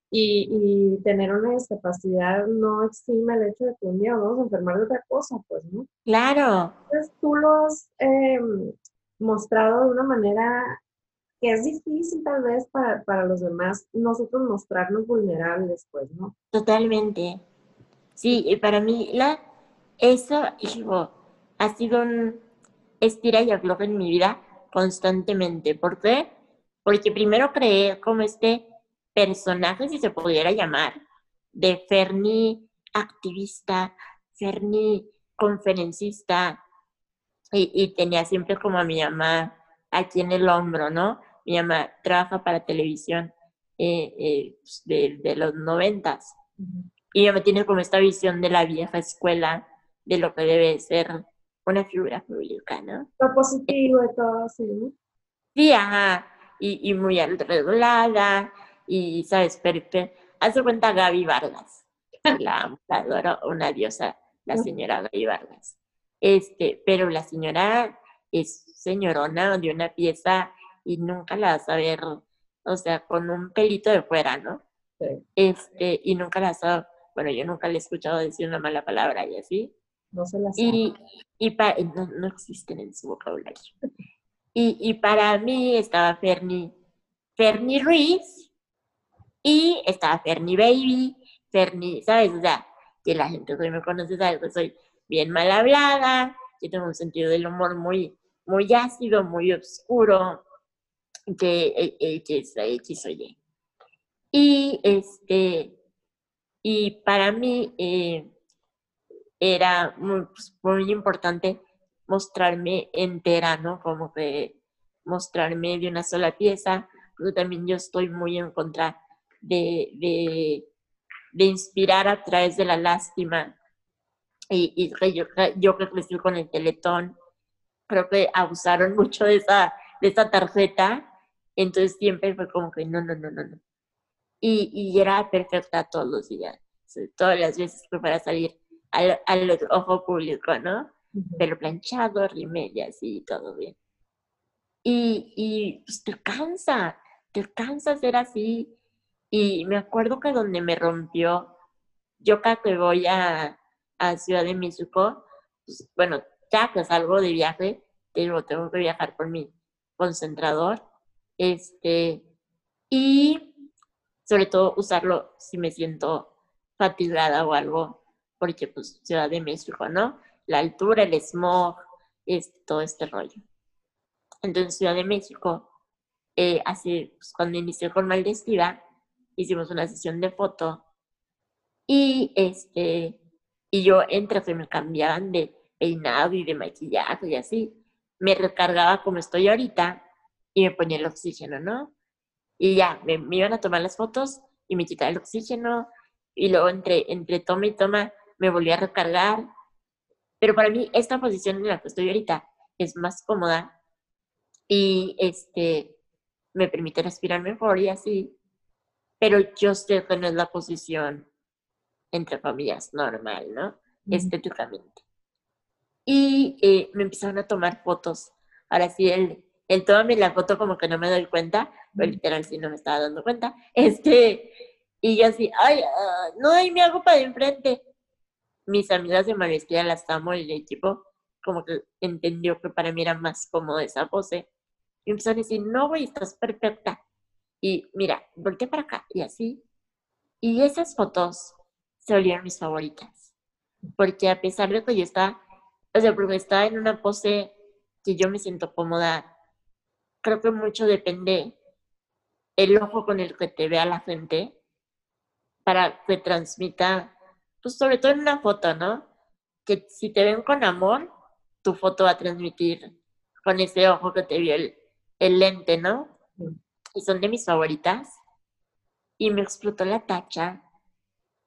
y, tener una discapacidad no exime el hecho de que un día vamos a enfermar de otra cosa, pues, ¿no? Claro. Entonces tú lo has em, mostrado de una manera que es difícil tal vez para, para, los demás nosotros mostrarnos vulnerables, pues, ¿no? Totalmente. Sí, y para mí la, eso, hijo, ha sido un estira y afloja en mi vida constantemente. ¿Por qué? Porque primero creé como este personaje, si se pudiera llamar, de Ferni activista, Ferni conferencista, y, tenía siempre como a mi mamá aquí en el hombro, ¿no? Mi mamá trabaja para televisión eh, eh, pues, de, los noventas. Y ella me tiene como esta visión de la vieja escuela, de lo que debe ser una figura pública, ¿no? Lo positivo de todo, así, ¿no? Sí, ajá. Y, y muy arreglada, y, ¿sabes? Pero, hace cuenta Gaby Vargas, la, adoro, una diosa, la señora Gaby Vargas. Este, pero la señora es señorona de una pieza y nunca la vas a ver, o sea, con un pelito de fuera, ¿no? Este, y nunca la vas bueno, yo nunca le he escuchado decir una mala palabra y así. No se la Y, y no, no, existen en su vocabulario. Y, y para mí estaba Fernie, Fernie Ruiz, y estaba Fernie Baby, Fernie, ¿sabes? O sea, que la gente que me conoce sabe que soy bien mal hablada, que tengo un sentido del humor muy muy ácido, muy oscuro, que X, X o Y. Y, este, y para mí eh, era muy, pues, muy importante mostrarme entera, ¿no? Como que mostrarme de una sola pieza, pero también yo estoy muy en contra de, de, de inspirar a través de la lástima. Y, y yo, yo que crecí con el teletón, creo que abusaron mucho de esa, de esa tarjeta, entonces siempre fue como que no, no, no, no, no. Y, y era perfecta todos los días, todas las veces que para salir al, al ojo público, ¿no? Pelo planchado, rimelias y todo bien. Y, y pues te cansa, te cansa ser así. Y me acuerdo que donde me rompió, yo cada que voy a, a Ciudad de México, pues, bueno, ya que salgo de viaje, tengo, tengo que viajar por mi concentrador, este, y sobre todo usarlo si me siento fatigada o algo, porque pues Ciudad de México, ¿no? La altura, el smog, este, todo este rollo. Entonces Ciudad de México, eh, así, pues, cuando inicié con Maldestiva, hicimos una sesión de foto y este, y yo entre que me cambiaban de peinado y de maquillaje y así, me recargaba como estoy ahorita y me ponía el oxígeno, ¿no? Y ya, me, iban a tomar las fotos y me quitaba el oxígeno y luego entre, entre toma y toma me volví a recargar. Pero para mí esta posición en la que estoy ahorita es más cómoda y este me permite respirar mejor y así. Pero yo sé que no es la posición, entre comillas, normal, ¿no? Estéticamente. Y eh, me empezaron a tomar fotos. Ahora sí, el, el tómame la foto como que no me doy cuenta, pero literal sí no me estaba dando cuenta. Este, y yo así, ay, ah, no hay me hago para enfrente. Mis amigas de maestría las amo y el equipo como que entendió que para mí era más cómodo esa pose. Y empezaron a decir, no, güey, estás perfecta. Y mira, volteé para acá y así. Y esas fotos se volvieron mis favoritas. Porque a pesar de que yo estaba o sea, porque está en una pose que yo me siento cómoda. Creo que mucho depende el ojo con el que te vea la gente para que transmita, pues sobre todo en una foto, ¿no? Que si te ven con amor, tu foto va a transmitir con ese ojo que te vio el, el lente, ¿no? Y son de mis favoritas. Y me explotó la tacha.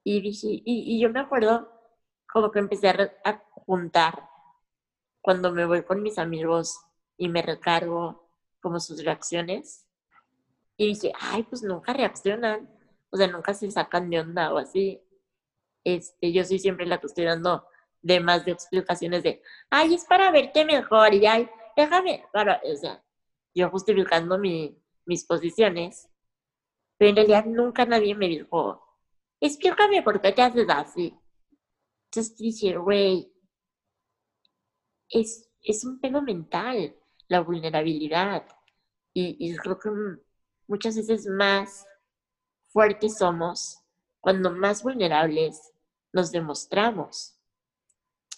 Y dije, y, y yo me acuerdo como que empecé a, a juntar cuando me voy con mis amigos y me recargo como sus reacciones. Y dije, ay, pues nunca reaccionan, o sea, nunca se sacan de onda o así. Este, yo soy siempre la que estoy dando de más de explicaciones de, ay, es para verte mejor y ay, déjame, o sea, yo justificando mi, mis posiciones, pero en realidad nunca nadie me dijo, explícame por qué te haces así. Entonces dije, güey, es, es un pedo mental, la vulnerabilidad. Y, y creo que muchas veces más fuertes somos cuando más vulnerables nos demostramos.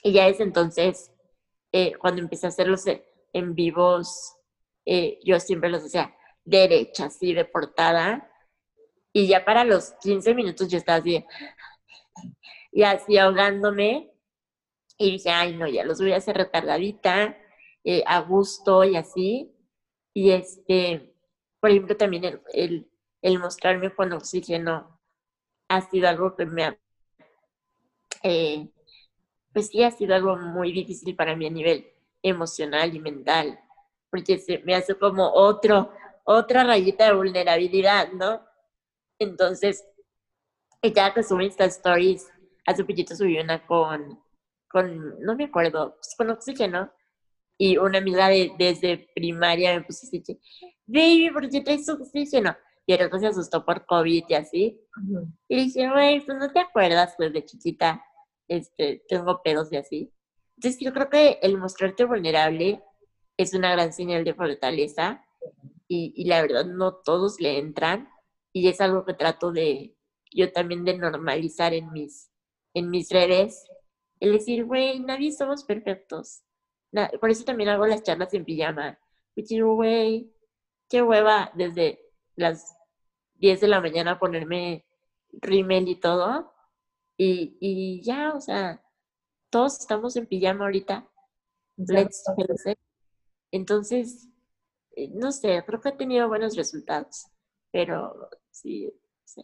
Y ya es entonces, eh, cuando empecé a hacerlos en vivos, eh, yo siempre los hacía derecha, así de portada. Y ya para los 15 minutos yo estaba así, y así ahogándome. Y dije, ay, no, ya los voy a hacer recargadita, eh, a gusto y así. Y este, por ejemplo, también el, el, el mostrarme con oxígeno ha sido algo que me ha, eh, pues sí, ha sido algo muy difícil para mí a nivel emocional y mental, porque se me hace como otro, otra rayita de vulnerabilidad, ¿no? Entonces, ya que subí estas stories, hace poquito subí una con con, no me acuerdo, pues, con oxígeno. Y una amiga de, desde primaria me puso así, baby, ¿por qué traes oxígeno? Y el otro se asustó por COVID y así. Y dije, güey, pues no te acuerdas, pues de chiquita, este, tengo pedos y así. Entonces yo creo que el mostrarte vulnerable es una gran señal de fortaleza y, y la verdad no todos le entran y es algo que trato de, yo también de normalizar en mis, en mis redes el decir, güey, nadie somos perfectos. por eso también hago las charlas en pijama. güey, qué hueva desde las 10 de la mañana ponerme rímel y todo. Y, y ya, o sea, todos estamos en pijama ahorita. Let's Entonces, eh, no sé, creo que ha tenido buenos resultados, pero sí, sí.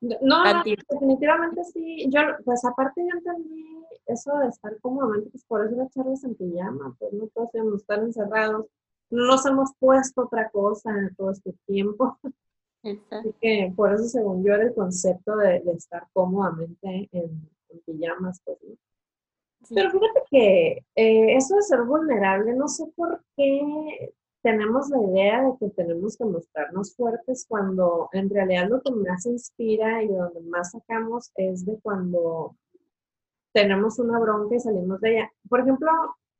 No, definitivamente sí. Yo, pues aparte yo entendí eso de estar cómodamente, pues por eso de echarles en pijama, pues no todos debemos estar encerrados. No nos hemos puesto otra cosa en todo este tiempo. Así que por eso, según yo, era el concepto de, estar cómodamente en, pijamas, pues, Pero fíjate que eh, eso de ser vulnerable, no sé por qué tenemos la idea de que tenemos que mostrarnos fuertes cuando en realidad lo que más inspira y donde más sacamos es de cuando tenemos una bronca y salimos de ella. Por ejemplo,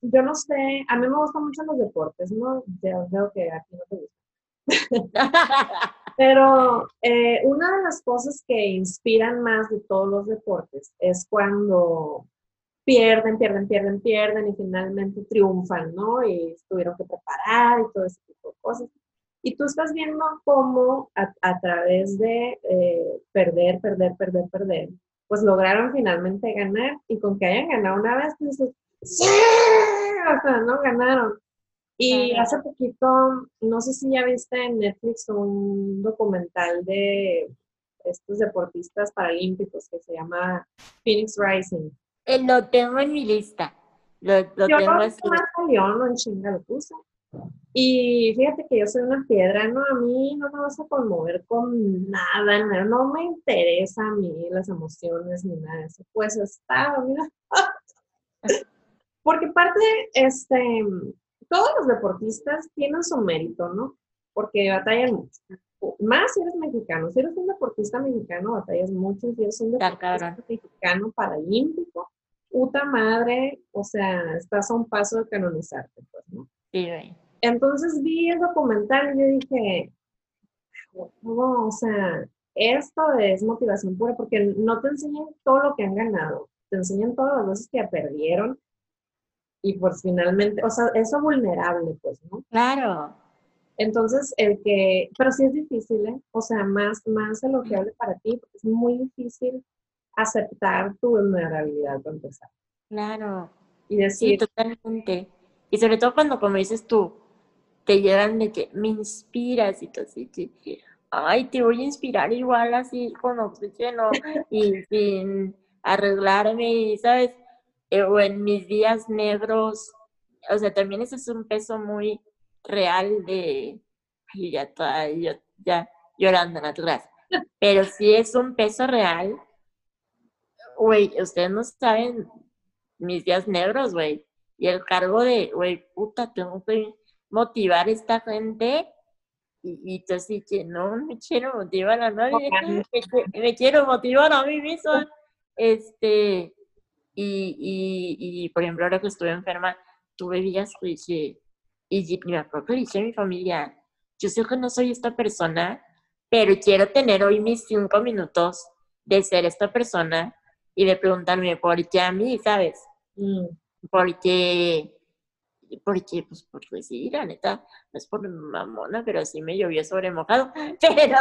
yo no sé, a mí me gustan mucho los deportes, ¿no? Ya veo que aquí no te gusta. Pero eh, una de las cosas que inspiran más de todos los deportes es cuando pierden, pierden, pierden, pierden y finalmente triunfan, ¿no? Y tuvieron que preparar y todo ese tipo de cosas. Y tú estás viendo cómo a, través de eh, perder, perder, perder, perder, pues lograron finalmente ganar y con que hayan ganado una vez, pues dices, ¡sí! O sea, ¿no? Ganaron. Y hace poquito, no sé si ya viste en Netflix un documental de estos deportistas paralímpicos que se llama Phoenix Rising. Eh, lo tengo en mi lista. Lo, lo yo tengo así. Yo no en chinga lo puse. Y fíjate que yo soy una piedra, no, a mí no me vas a conmover con nada, no, me interesa a mí las emociones ni nada de eso. Pues está, mira. Porque parte, este, todos los deportistas tienen su mérito, ¿no? Porque batallan mucho. Más si eres mexicano. Si eres un deportista mexicano, batallas mucho. Si eres un deportista mexicano paralímpico, puta madre, o sea, estás a un paso de canonizarte, pues, ¿no? Sí, Entonces vi el documental y yo dije, no, o sea, esto es motivación pura porque no te enseñan todo lo que han ganado, te enseñan todas las veces que perdieron y pues finalmente, o sea, eso vulnerable, pues, ¿no? Claro. Entonces, el que, pero sí es difícil, ¿eh? O sea, más, más de lo que hable para ti, porque es muy difícil aceptar tu vulnerabilidad para empezar. Claro. Y decir. Sí, totalmente. Y sobre todo cuando, como dices tú, te llegan de que me inspiras y todo así, que, ay, te voy a inspirar igual así con oxígeno y sin arreglarme, ¿sabes? Eh, o en mis días negros, o sea, también ese es un peso muy real de, ay, ya, toda, yo, ya llorando natural, pero sí es un peso real güey, ustedes no saben mis días negros, güey. Y el cargo de, güey, puta, tengo que motivar a esta gente. Y, y así que no me quiero motivar a nadie, me, quiero motivar a mí misma. Este, y, y, y, por ejemplo, ahora que estuve enferma, tuve días que dije, y me acuerdo dije a mi familia, yo sé que no soy esta persona, pero quiero tener hoy mis cinco minutos de ser esta persona y de preguntarme por qué a mí, ¿sabes? Mm. Porque, porque, pues, porque sí, la neta, no es por mamona, pero sí me llovió sobre mojado, pero,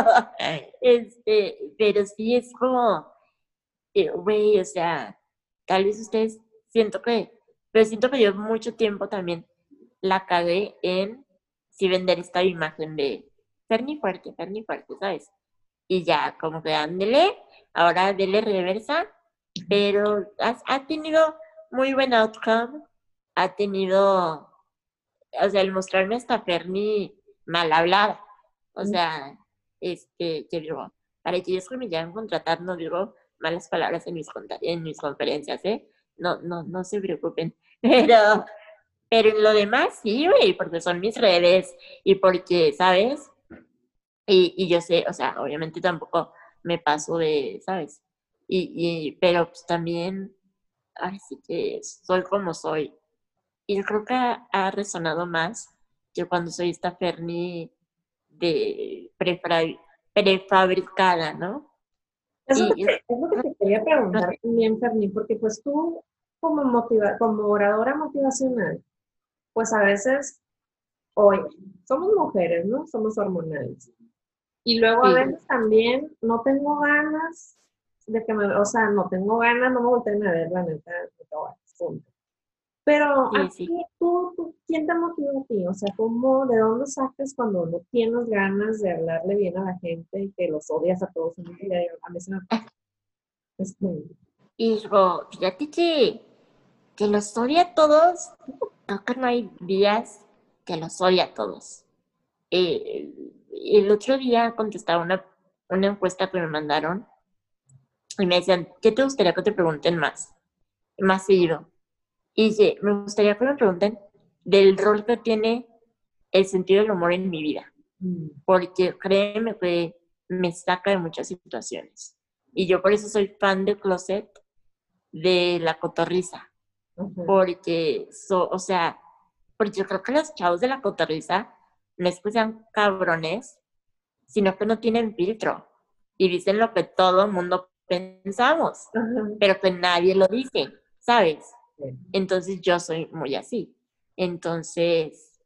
este, pero sí es como, eh, güey, o sea, tal vez ustedes, siento que, pero siento que yo mucho tiempo también la cagué en si vender esta imagen de Ferni fuerte, Ferni fuerte, ¿sabes? Y ya, como que ándele, ahora dele reversa pero ha, tenido muy buen outcome, ha tenido, o sea, el mostrarme hasta Ferni mal hablada, o sea, este, que digo, para ellos que me llegan a contratar no digo malas palabras en mis, en mis conferencias, ¿eh? No, no, no se preocupen, pero, pero en lo demás sí, güey, porque son mis redes y porque, ¿sabes? Y, y yo sé, o sea, obviamente tampoco me paso de, ¿sabes? Y, pero pues también, ay, sí que soy como soy. Y yo creo que ha, resonado más que cuando soy esta Ferni de prefabricada, ¿no? Eso es lo que te quería preguntar también, Ferni, porque pues tú como, motiva, como oradora motivacional, pues a veces, oye, somos mujeres, ¿no? Somos hormonales. Y luego a veces también no tengo ganas de que me, o sea, no tengo ganas, no me volteen a ver, la neta, no Pero aquí, ¿tú, quién te motiva a ti? O sea, ¿cómo, de dónde sacas cuando no tienes ganas de hablarle bien a la gente y que los odias a todos? A mí se me... Hijo, fíjate que, que los odia a todos, creo que no hay días que los odia a todos. Eh, el otro día contestaba una, una encuesta que me mandaron y me decían, ¿qué te gustaría que te pregunten más? Más seguido. Y dije, me gustaría que me pregunten del rol que tiene el sentido del humor en mi vida. Porque créeme que me saca de muchas situaciones. Y yo por eso soy fan de Closet de la cotorriza. Porque, o sea, porque yo creo que los chavos de la cotorriza no es que sean cabrones, sino que no tienen filtro y dicen lo que todo el mundo pensamos, pero que nadie lo dice, ¿sabes? Entonces yo soy muy así. Entonces,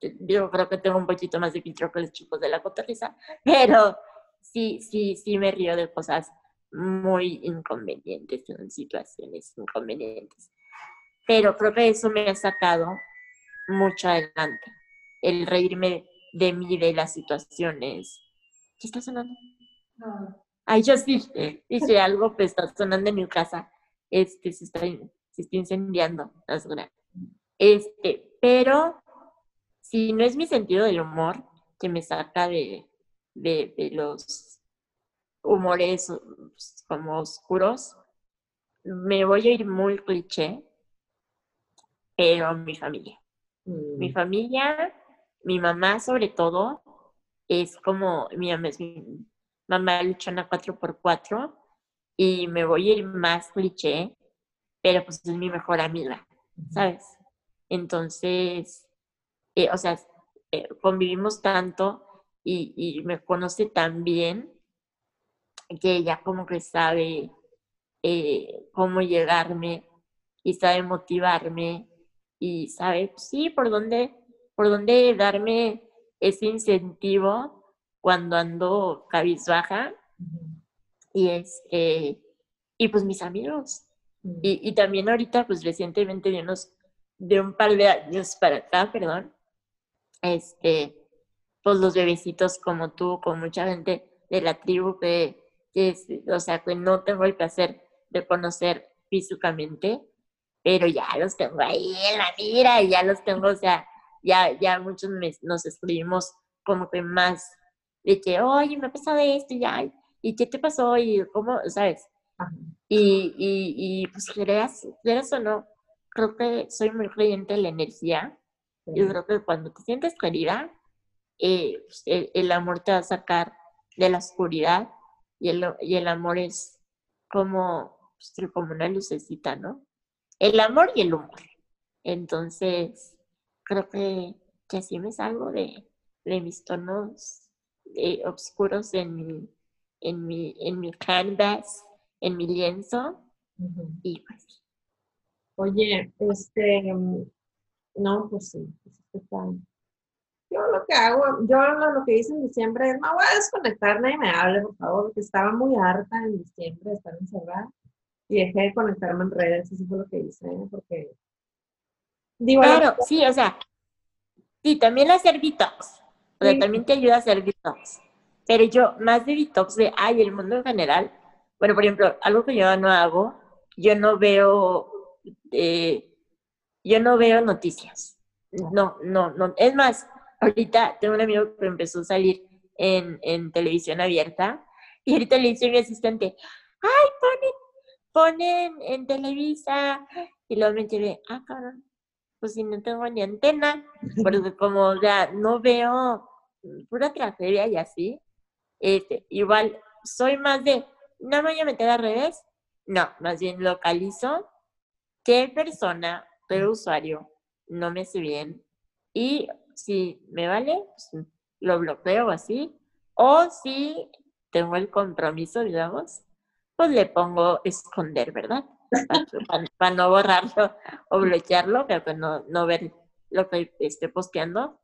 yo creo que tengo un poquito más de filtro que los chicos de la cotorriza, pero sí, sí, sí me río de cosas muy inconvenientes, en situaciones inconvenientes. Pero creo que eso me ha sacado mucho adelante, el reírme de mí, de las situaciones. ¿Qué está sonando? No. Ay, yo sí, dice algo que está sonando en mi casa. Este, se está, se está incendiando. Este, pero si no es mi sentido del humor que me saca de, de, de los humores como oscuros, me voy a ir muy cliché, pero mi familia. Mi mm. familia, mi mamá sobre todo, es como, mi mamá es mi mamá luchona 4x4 y me voy a ir más cliché, pero pues es mi mejor amiga, ¿sabes? Entonces, eh, o sea, eh, convivimos tanto y, y, me conoce tan bien que ella como que sabe eh, cómo llegarme y sabe motivarme y sabe, pues, sí, por dónde, por dónde darme ese incentivo cuando ando cabizbaja. Y este, y pues mis amigos. Y, y, también ahorita, pues recientemente de unos, de un par de años para acá, perdón, este, pues los bebecitos como tú, con mucha gente de la tribu que o sea, que no tengo el placer de conocer físicamente, pero ya los tengo ahí en la mira y ya los tengo, o sea, ya, ya muchos nos escribimos como que más de que, oye, me ha pasado esto, ya, ¿y qué te pasó? Y cómo, ¿sabes? Y, y, y pues creas, creas o no, creo que soy muy creyente en la energía. y creo que cuando te sientes querida, eh, pues, el, el, amor te va a sacar de la oscuridad y el, y el amor es como, pues, como una lucecita, ¿no? El amor y el humor. Entonces, creo que, que así me salgo de, de mis tonos eh, oscuros en mi, en, mi, en mi canvas, en mi lienzo. Y pues Oye, este, no, pues sí, pues está, yo lo que hago, yo lo, que hice en diciembre es, me voy a desconectar, nadie me hable, por favor, porque estaba muy harta en diciembre de estar encerrada y dejé de conectarme en redes, eso fue lo que hice, porque... Digo, claro, sí, o sea, sí, también hacer detox, o sea, también te ayuda a hacer detox, pero yo, más de detox de, ay, el mundo en general, bueno, por ejemplo, algo que yo no hago, yo no veo, eh, yo no veo noticias, no, no, no, es más, ahorita tengo un amigo que empezó a salir en, en televisión abierta y ahorita le dice a mi asistente, ay, ponen, ponen en Televisa y luego me quedé, ah, cabrón, pues si no tengo ni antena, porque como ya no veo pura tragedia y así, este, igual soy más de, no me voy a meter a redes, no, más bien localizo qué persona, qué usuario no me hace bien y si me vale, pues, lo bloqueo así. O si tengo el compromiso, digamos, pues le pongo esconder, ¿verdad? Para, no borrarlo o bloquearlo, pero no, no ver lo que esté posteando.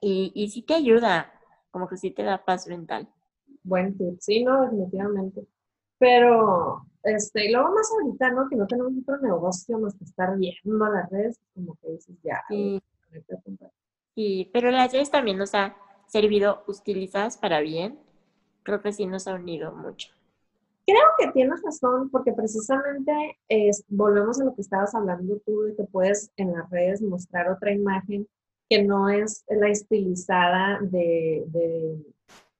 Y, y sí te ayuda, como que sí te da paz mental. Buen tip, sí, no, definitivamente. Pero, este, y luego más ahorita, ¿no? Que no tenemos otro negocio más que estar viendo las redes, como que dices, ya. Sí. Sí, pero las redes también nos ha servido utilizadas para bien. Creo que sí nos ha unido mucho. Creo que tienes razón, porque precisamente es, volvemos a lo que estabas hablando tú, de que puedes en las redes mostrar otra imagen que no es la estilizada de, de,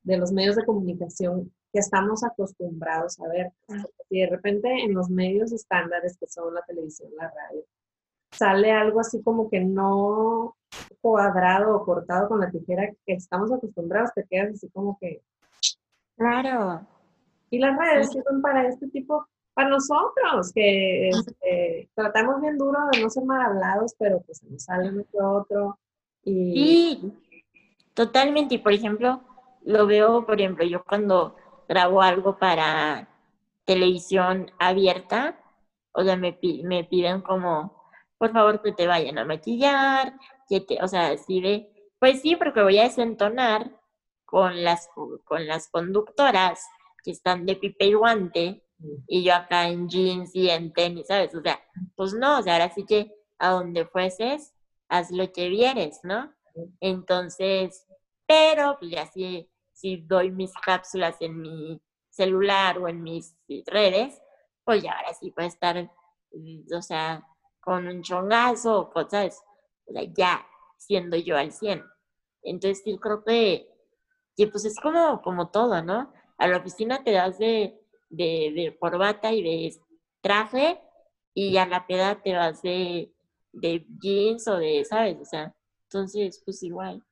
de los medios de comunicación que estamos acostumbrados a ver. Y de repente en los medios estándares que son la televisión, la radio, sale algo así como que no cuadrado o cortado con la tijera que estamos acostumbrados, te quedas así como que... Claro. Y las redes sirven para este tipo, para nosotros, que este, tratamos bien duro de no ser mal hablados, pero pues se nos sale mucho otro. Y... Sí, totalmente. Y por ejemplo, lo veo, por ejemplo, yo cuando grabo algo para televisión abierta, o sea, me, me piden como, por favor, que te vayan a maquillar, que te, o sea, si ve, pues sí, porque voy a desentonar con las, con las conductoras que están de pipe y guante, y yo acá en jeans y en tenis, ¿sabes? O sea, pues no, o sea, ahora sí que a donde fueses, haz lo que vieres, ¿no? Entonces, pero pues ya sí si doy mis cápsulas en mi celular o en mis redes, pues ya ahora sí puede estar, mm, o sea, con un chongazo o cosas, ya siendo yo al 100. Entonces sí creo que, que pues es como, como todo, ¿no? A la oficina te das de, de, de corbata y de traje y a la peda te vas de, de jeans o de, ¿sabes? O sea, entonces pues igual.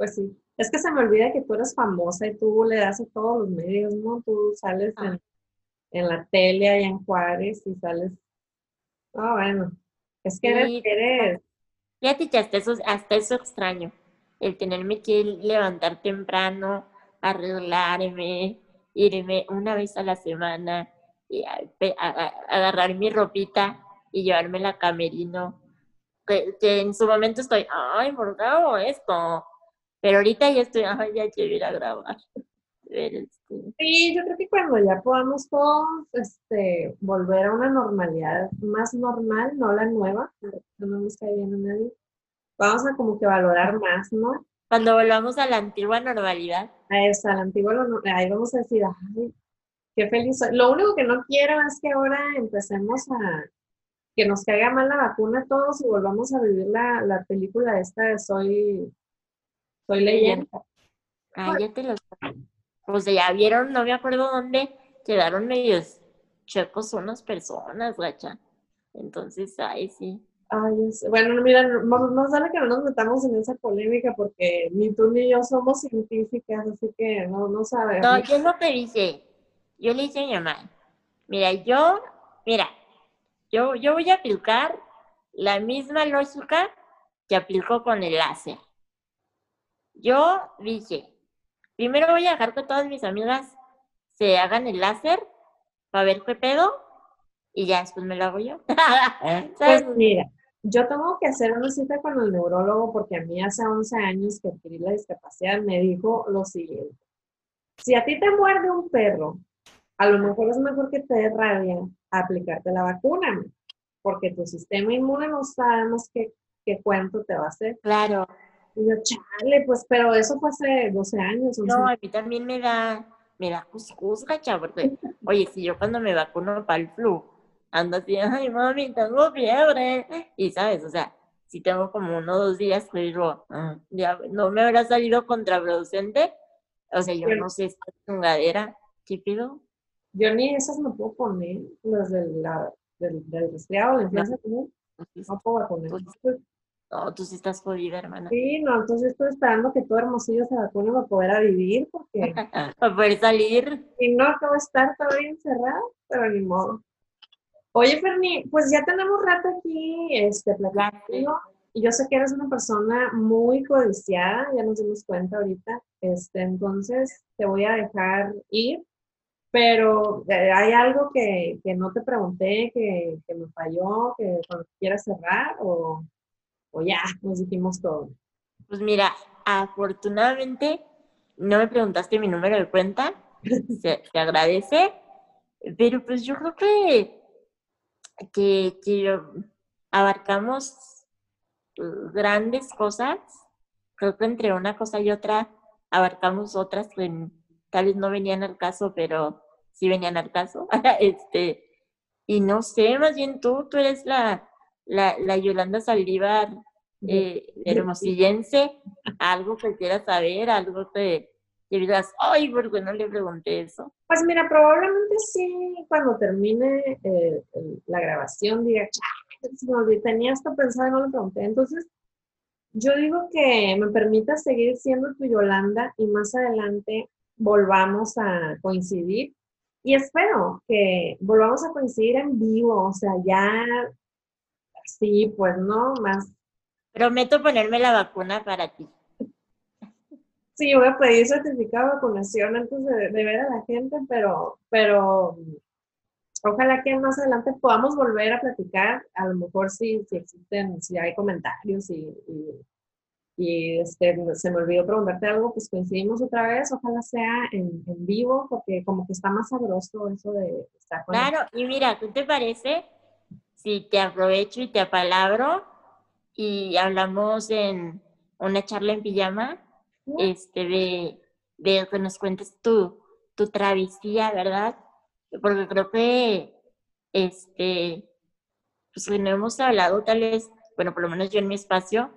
Pues sí. Es que se me olvida que tú eres famosa y tú le das a todos los medios, ¿no? Tú sales en, en, la tele allá en Juárez y sales. Ah, bueno. Es que eres. eres... Fíjate que hasta eso, hasta eso extraño. El tenerme que levantar temprano, arreglarme, irme una vez a la semana, y agarrar mi ropita y llevarme la camerino. Que, que, en su momento estoy, ay, ¿por qué hago esto? Pero ahorita ya estoy, ya quiero ir a grabar. Este. Sí, yo creo que cuando ya podamos todos este, volver a una normalidad más normal, no la nueva, no nos cae bien a nadie, vamos a como que valorar más, ¿no? Cuando volvamos a la antigua normalidad. A esa, a la antigua normalidad, ahí vamos a decir, ay, qué feliz soy. Lo único que no quiero es que ahora empecemos a, que nos caiga mal la vacuna todos y volvamos a vivir la, la película esta de Soy Soy leyenda. Ah, ya te lo Pues ya vieron, no me acuerdo dónde quedaron medios checos unas personas, gacha. Entonces, ay, sí. Ay, bueno, mira, más vale que no nos metamos en esa polémica porque ni tú ni yo somos científicas, así que no, no sabemos. No, yo lo que dije, yo le dije a mi mamá, mira, yo, mira, yo, yo voy a aplicar la misma lógica que aplicó con el láser. Yo dije, primero voy a dejar que todas mis amigas se hagan el láser para ver qué pedo y ya después me lo hago yo. pues mira, yo tengo que hacer una cita con el neurólogo porque a mí hace 11 años que adquirí la discapacidad me dijo lo siguiente. Si a ti te muerde un perro, a lo mejor es mejor que te dé rabia aplicarte la vacuna, porque tu sistema inmune no sabemos qué, qué cuento te va a hacer. Claro. Y yo, chale, pues, pero eso fue hace 12 años. No, a mí también me da, me da cuscús, gacha, porque, oye, si yo cuando me vacuno para el flu, ando así, ay, mami, tengo fiebre, y sabes, o sea, si tengo como uno o dos días que digo, ah, ya no me habrá salido contraproducente, o sea, yo no sé esta chingadera, ¿qué pido? Yo ni esas me puedo poner, las del, la, del, del resfriado, influenza común, no puedo. Pues, no, tú sí estás jodida, hermana. Sí, no, entonces estoy esperando que todo Hermosillo se vacune para poder vivir, porque... para poder salir. Y no, acabo de estar todavía encerrado, pero ni modo. Oye, Ferni, pues ya tenemos rato aquí, este, platicando, y yo sé que eres una persona muy codiciada, ya nos dimos cuenta ahorita, este, entonces te voy a dejar ir, pero eh, hay algo que, que no te pregunté, que, que me falló, que quieras cerrar, o... O ya, nos dijimos todo. Pues mira, afortunadamente no me preguntaste mi número de cuenta, se, agradece, pero pues yo creo que, que, que abarcamos grandes cosas. Creo que entre una cosa y otra abarcamos otras que tal vez no venían al caso, pero sí venían al caso. este, y no sé, más bien tú, tú eres la, la, la Yolanda Saldívar eh, hermosillense, algo que quieras saber, algo que, que digas, ay, ¿por qué no le pregunté eso? Pues mira, probablemente sí, cuando termine eh, la grabación diga, tenía esto pensado y no le pregunté. Entonces, yo digo que me permita seguir siendo tu Yolanda y más adelante volvamos a coincidir. Y espero que volvamos a coincidir en vivo, o sea, ya sí, pues no, más. Prometo ponerme la vacuna para ti. Sí, voy a pedir certificado de vacunación antes de, ver a la gente, pero, pero ojalá que más adelante podamos volver a platicar, a lo mejor si, si existen, si hay comentarios y, y, este, se me olvidó preguntarte algo, pues coincidimos otra vez, ojalá sea en, en vivo, porque como que está más sabroso eso de estar con Claro, y mira, ¿qué te parece si te aprovecho y te apalabro y hablamos en una charla en pijama, este, de, de que nos cuentes tu, tu travesía, ¿verdad? porque creo que, este, pues no hemos hablado tal vez, bueno, por lo menos yo en mi espacio,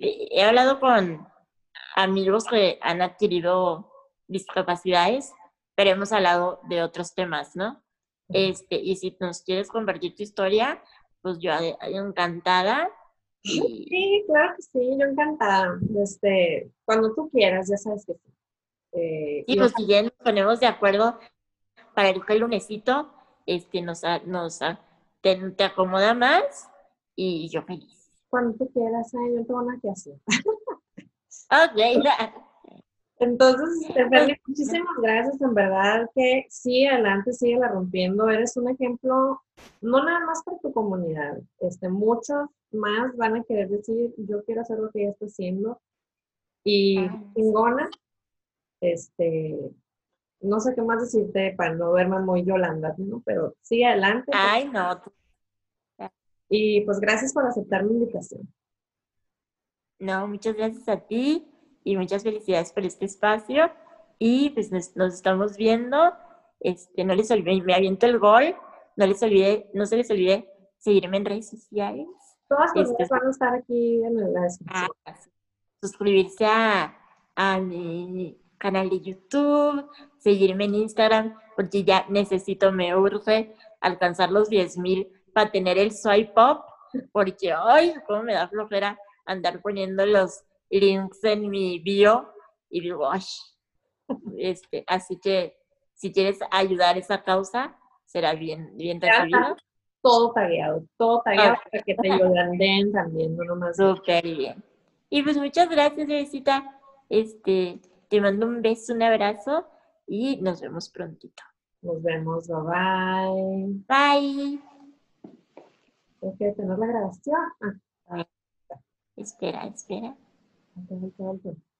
he hablado con amigos que han adquirido discapacidades, pero hemos hablado de otros temas, ¿no? Este, y si nos quieres compartir tu historia, pues yo encantada. Sí, claro que sí, yo encantada. Este, cuando tú quieras, ya sabes que sí. Eh, y pues si ya nos ponemos de acuerdo para el, el lunesito este, nos, nos te, acomoda más y yo feliz. Cuando tú quieras, yo no tengo nada que hacer. ok, Entonces, Feli, muchísimas gracias, en verdad que sí, adelante, sigue la rompiendo, eres un ejemplo, no nada más para tu comunidad, este, muchos más van a querer decir, yo quiero hacer lo que ella está haciendo, y chingona, este, no sé qué más decirte para no verme muy Yolanda, ¿no? Pero sigue adelante. Ay, no. Y pues gracias por aceptar mi invitación. No, muchas gracias a ti y muchas felicidades por este espacio. Y pues nos, estamos viendo. Este, no les olvide, me aviento el gol. No les olvide, no se les olvide seguirme en redes sociales. Todas las este, van a estar aquí en la descripción. Ah, suscribirse a, a mi canal de YouTube, seguirme en Instagram, porque ya necesito, me urge alcanzar los 10 mil para tener el swipe up, porque, ay, cómo me da flojera andar poniendo los links en mi bio y digo, ay, este, así que si quieres ayudar a esa causa, será bien, bien recibido. Todo tagueado, todo tagueado para que te ayuden también, no nomás. Súper bien. Y pues muchas gracias, Besita. Este, te mando un beso, un abrazo y nos vemos prontito. Nos vemos, bye bye. Bye. Tengo que la grabación. Ah. Espera, espera. I think.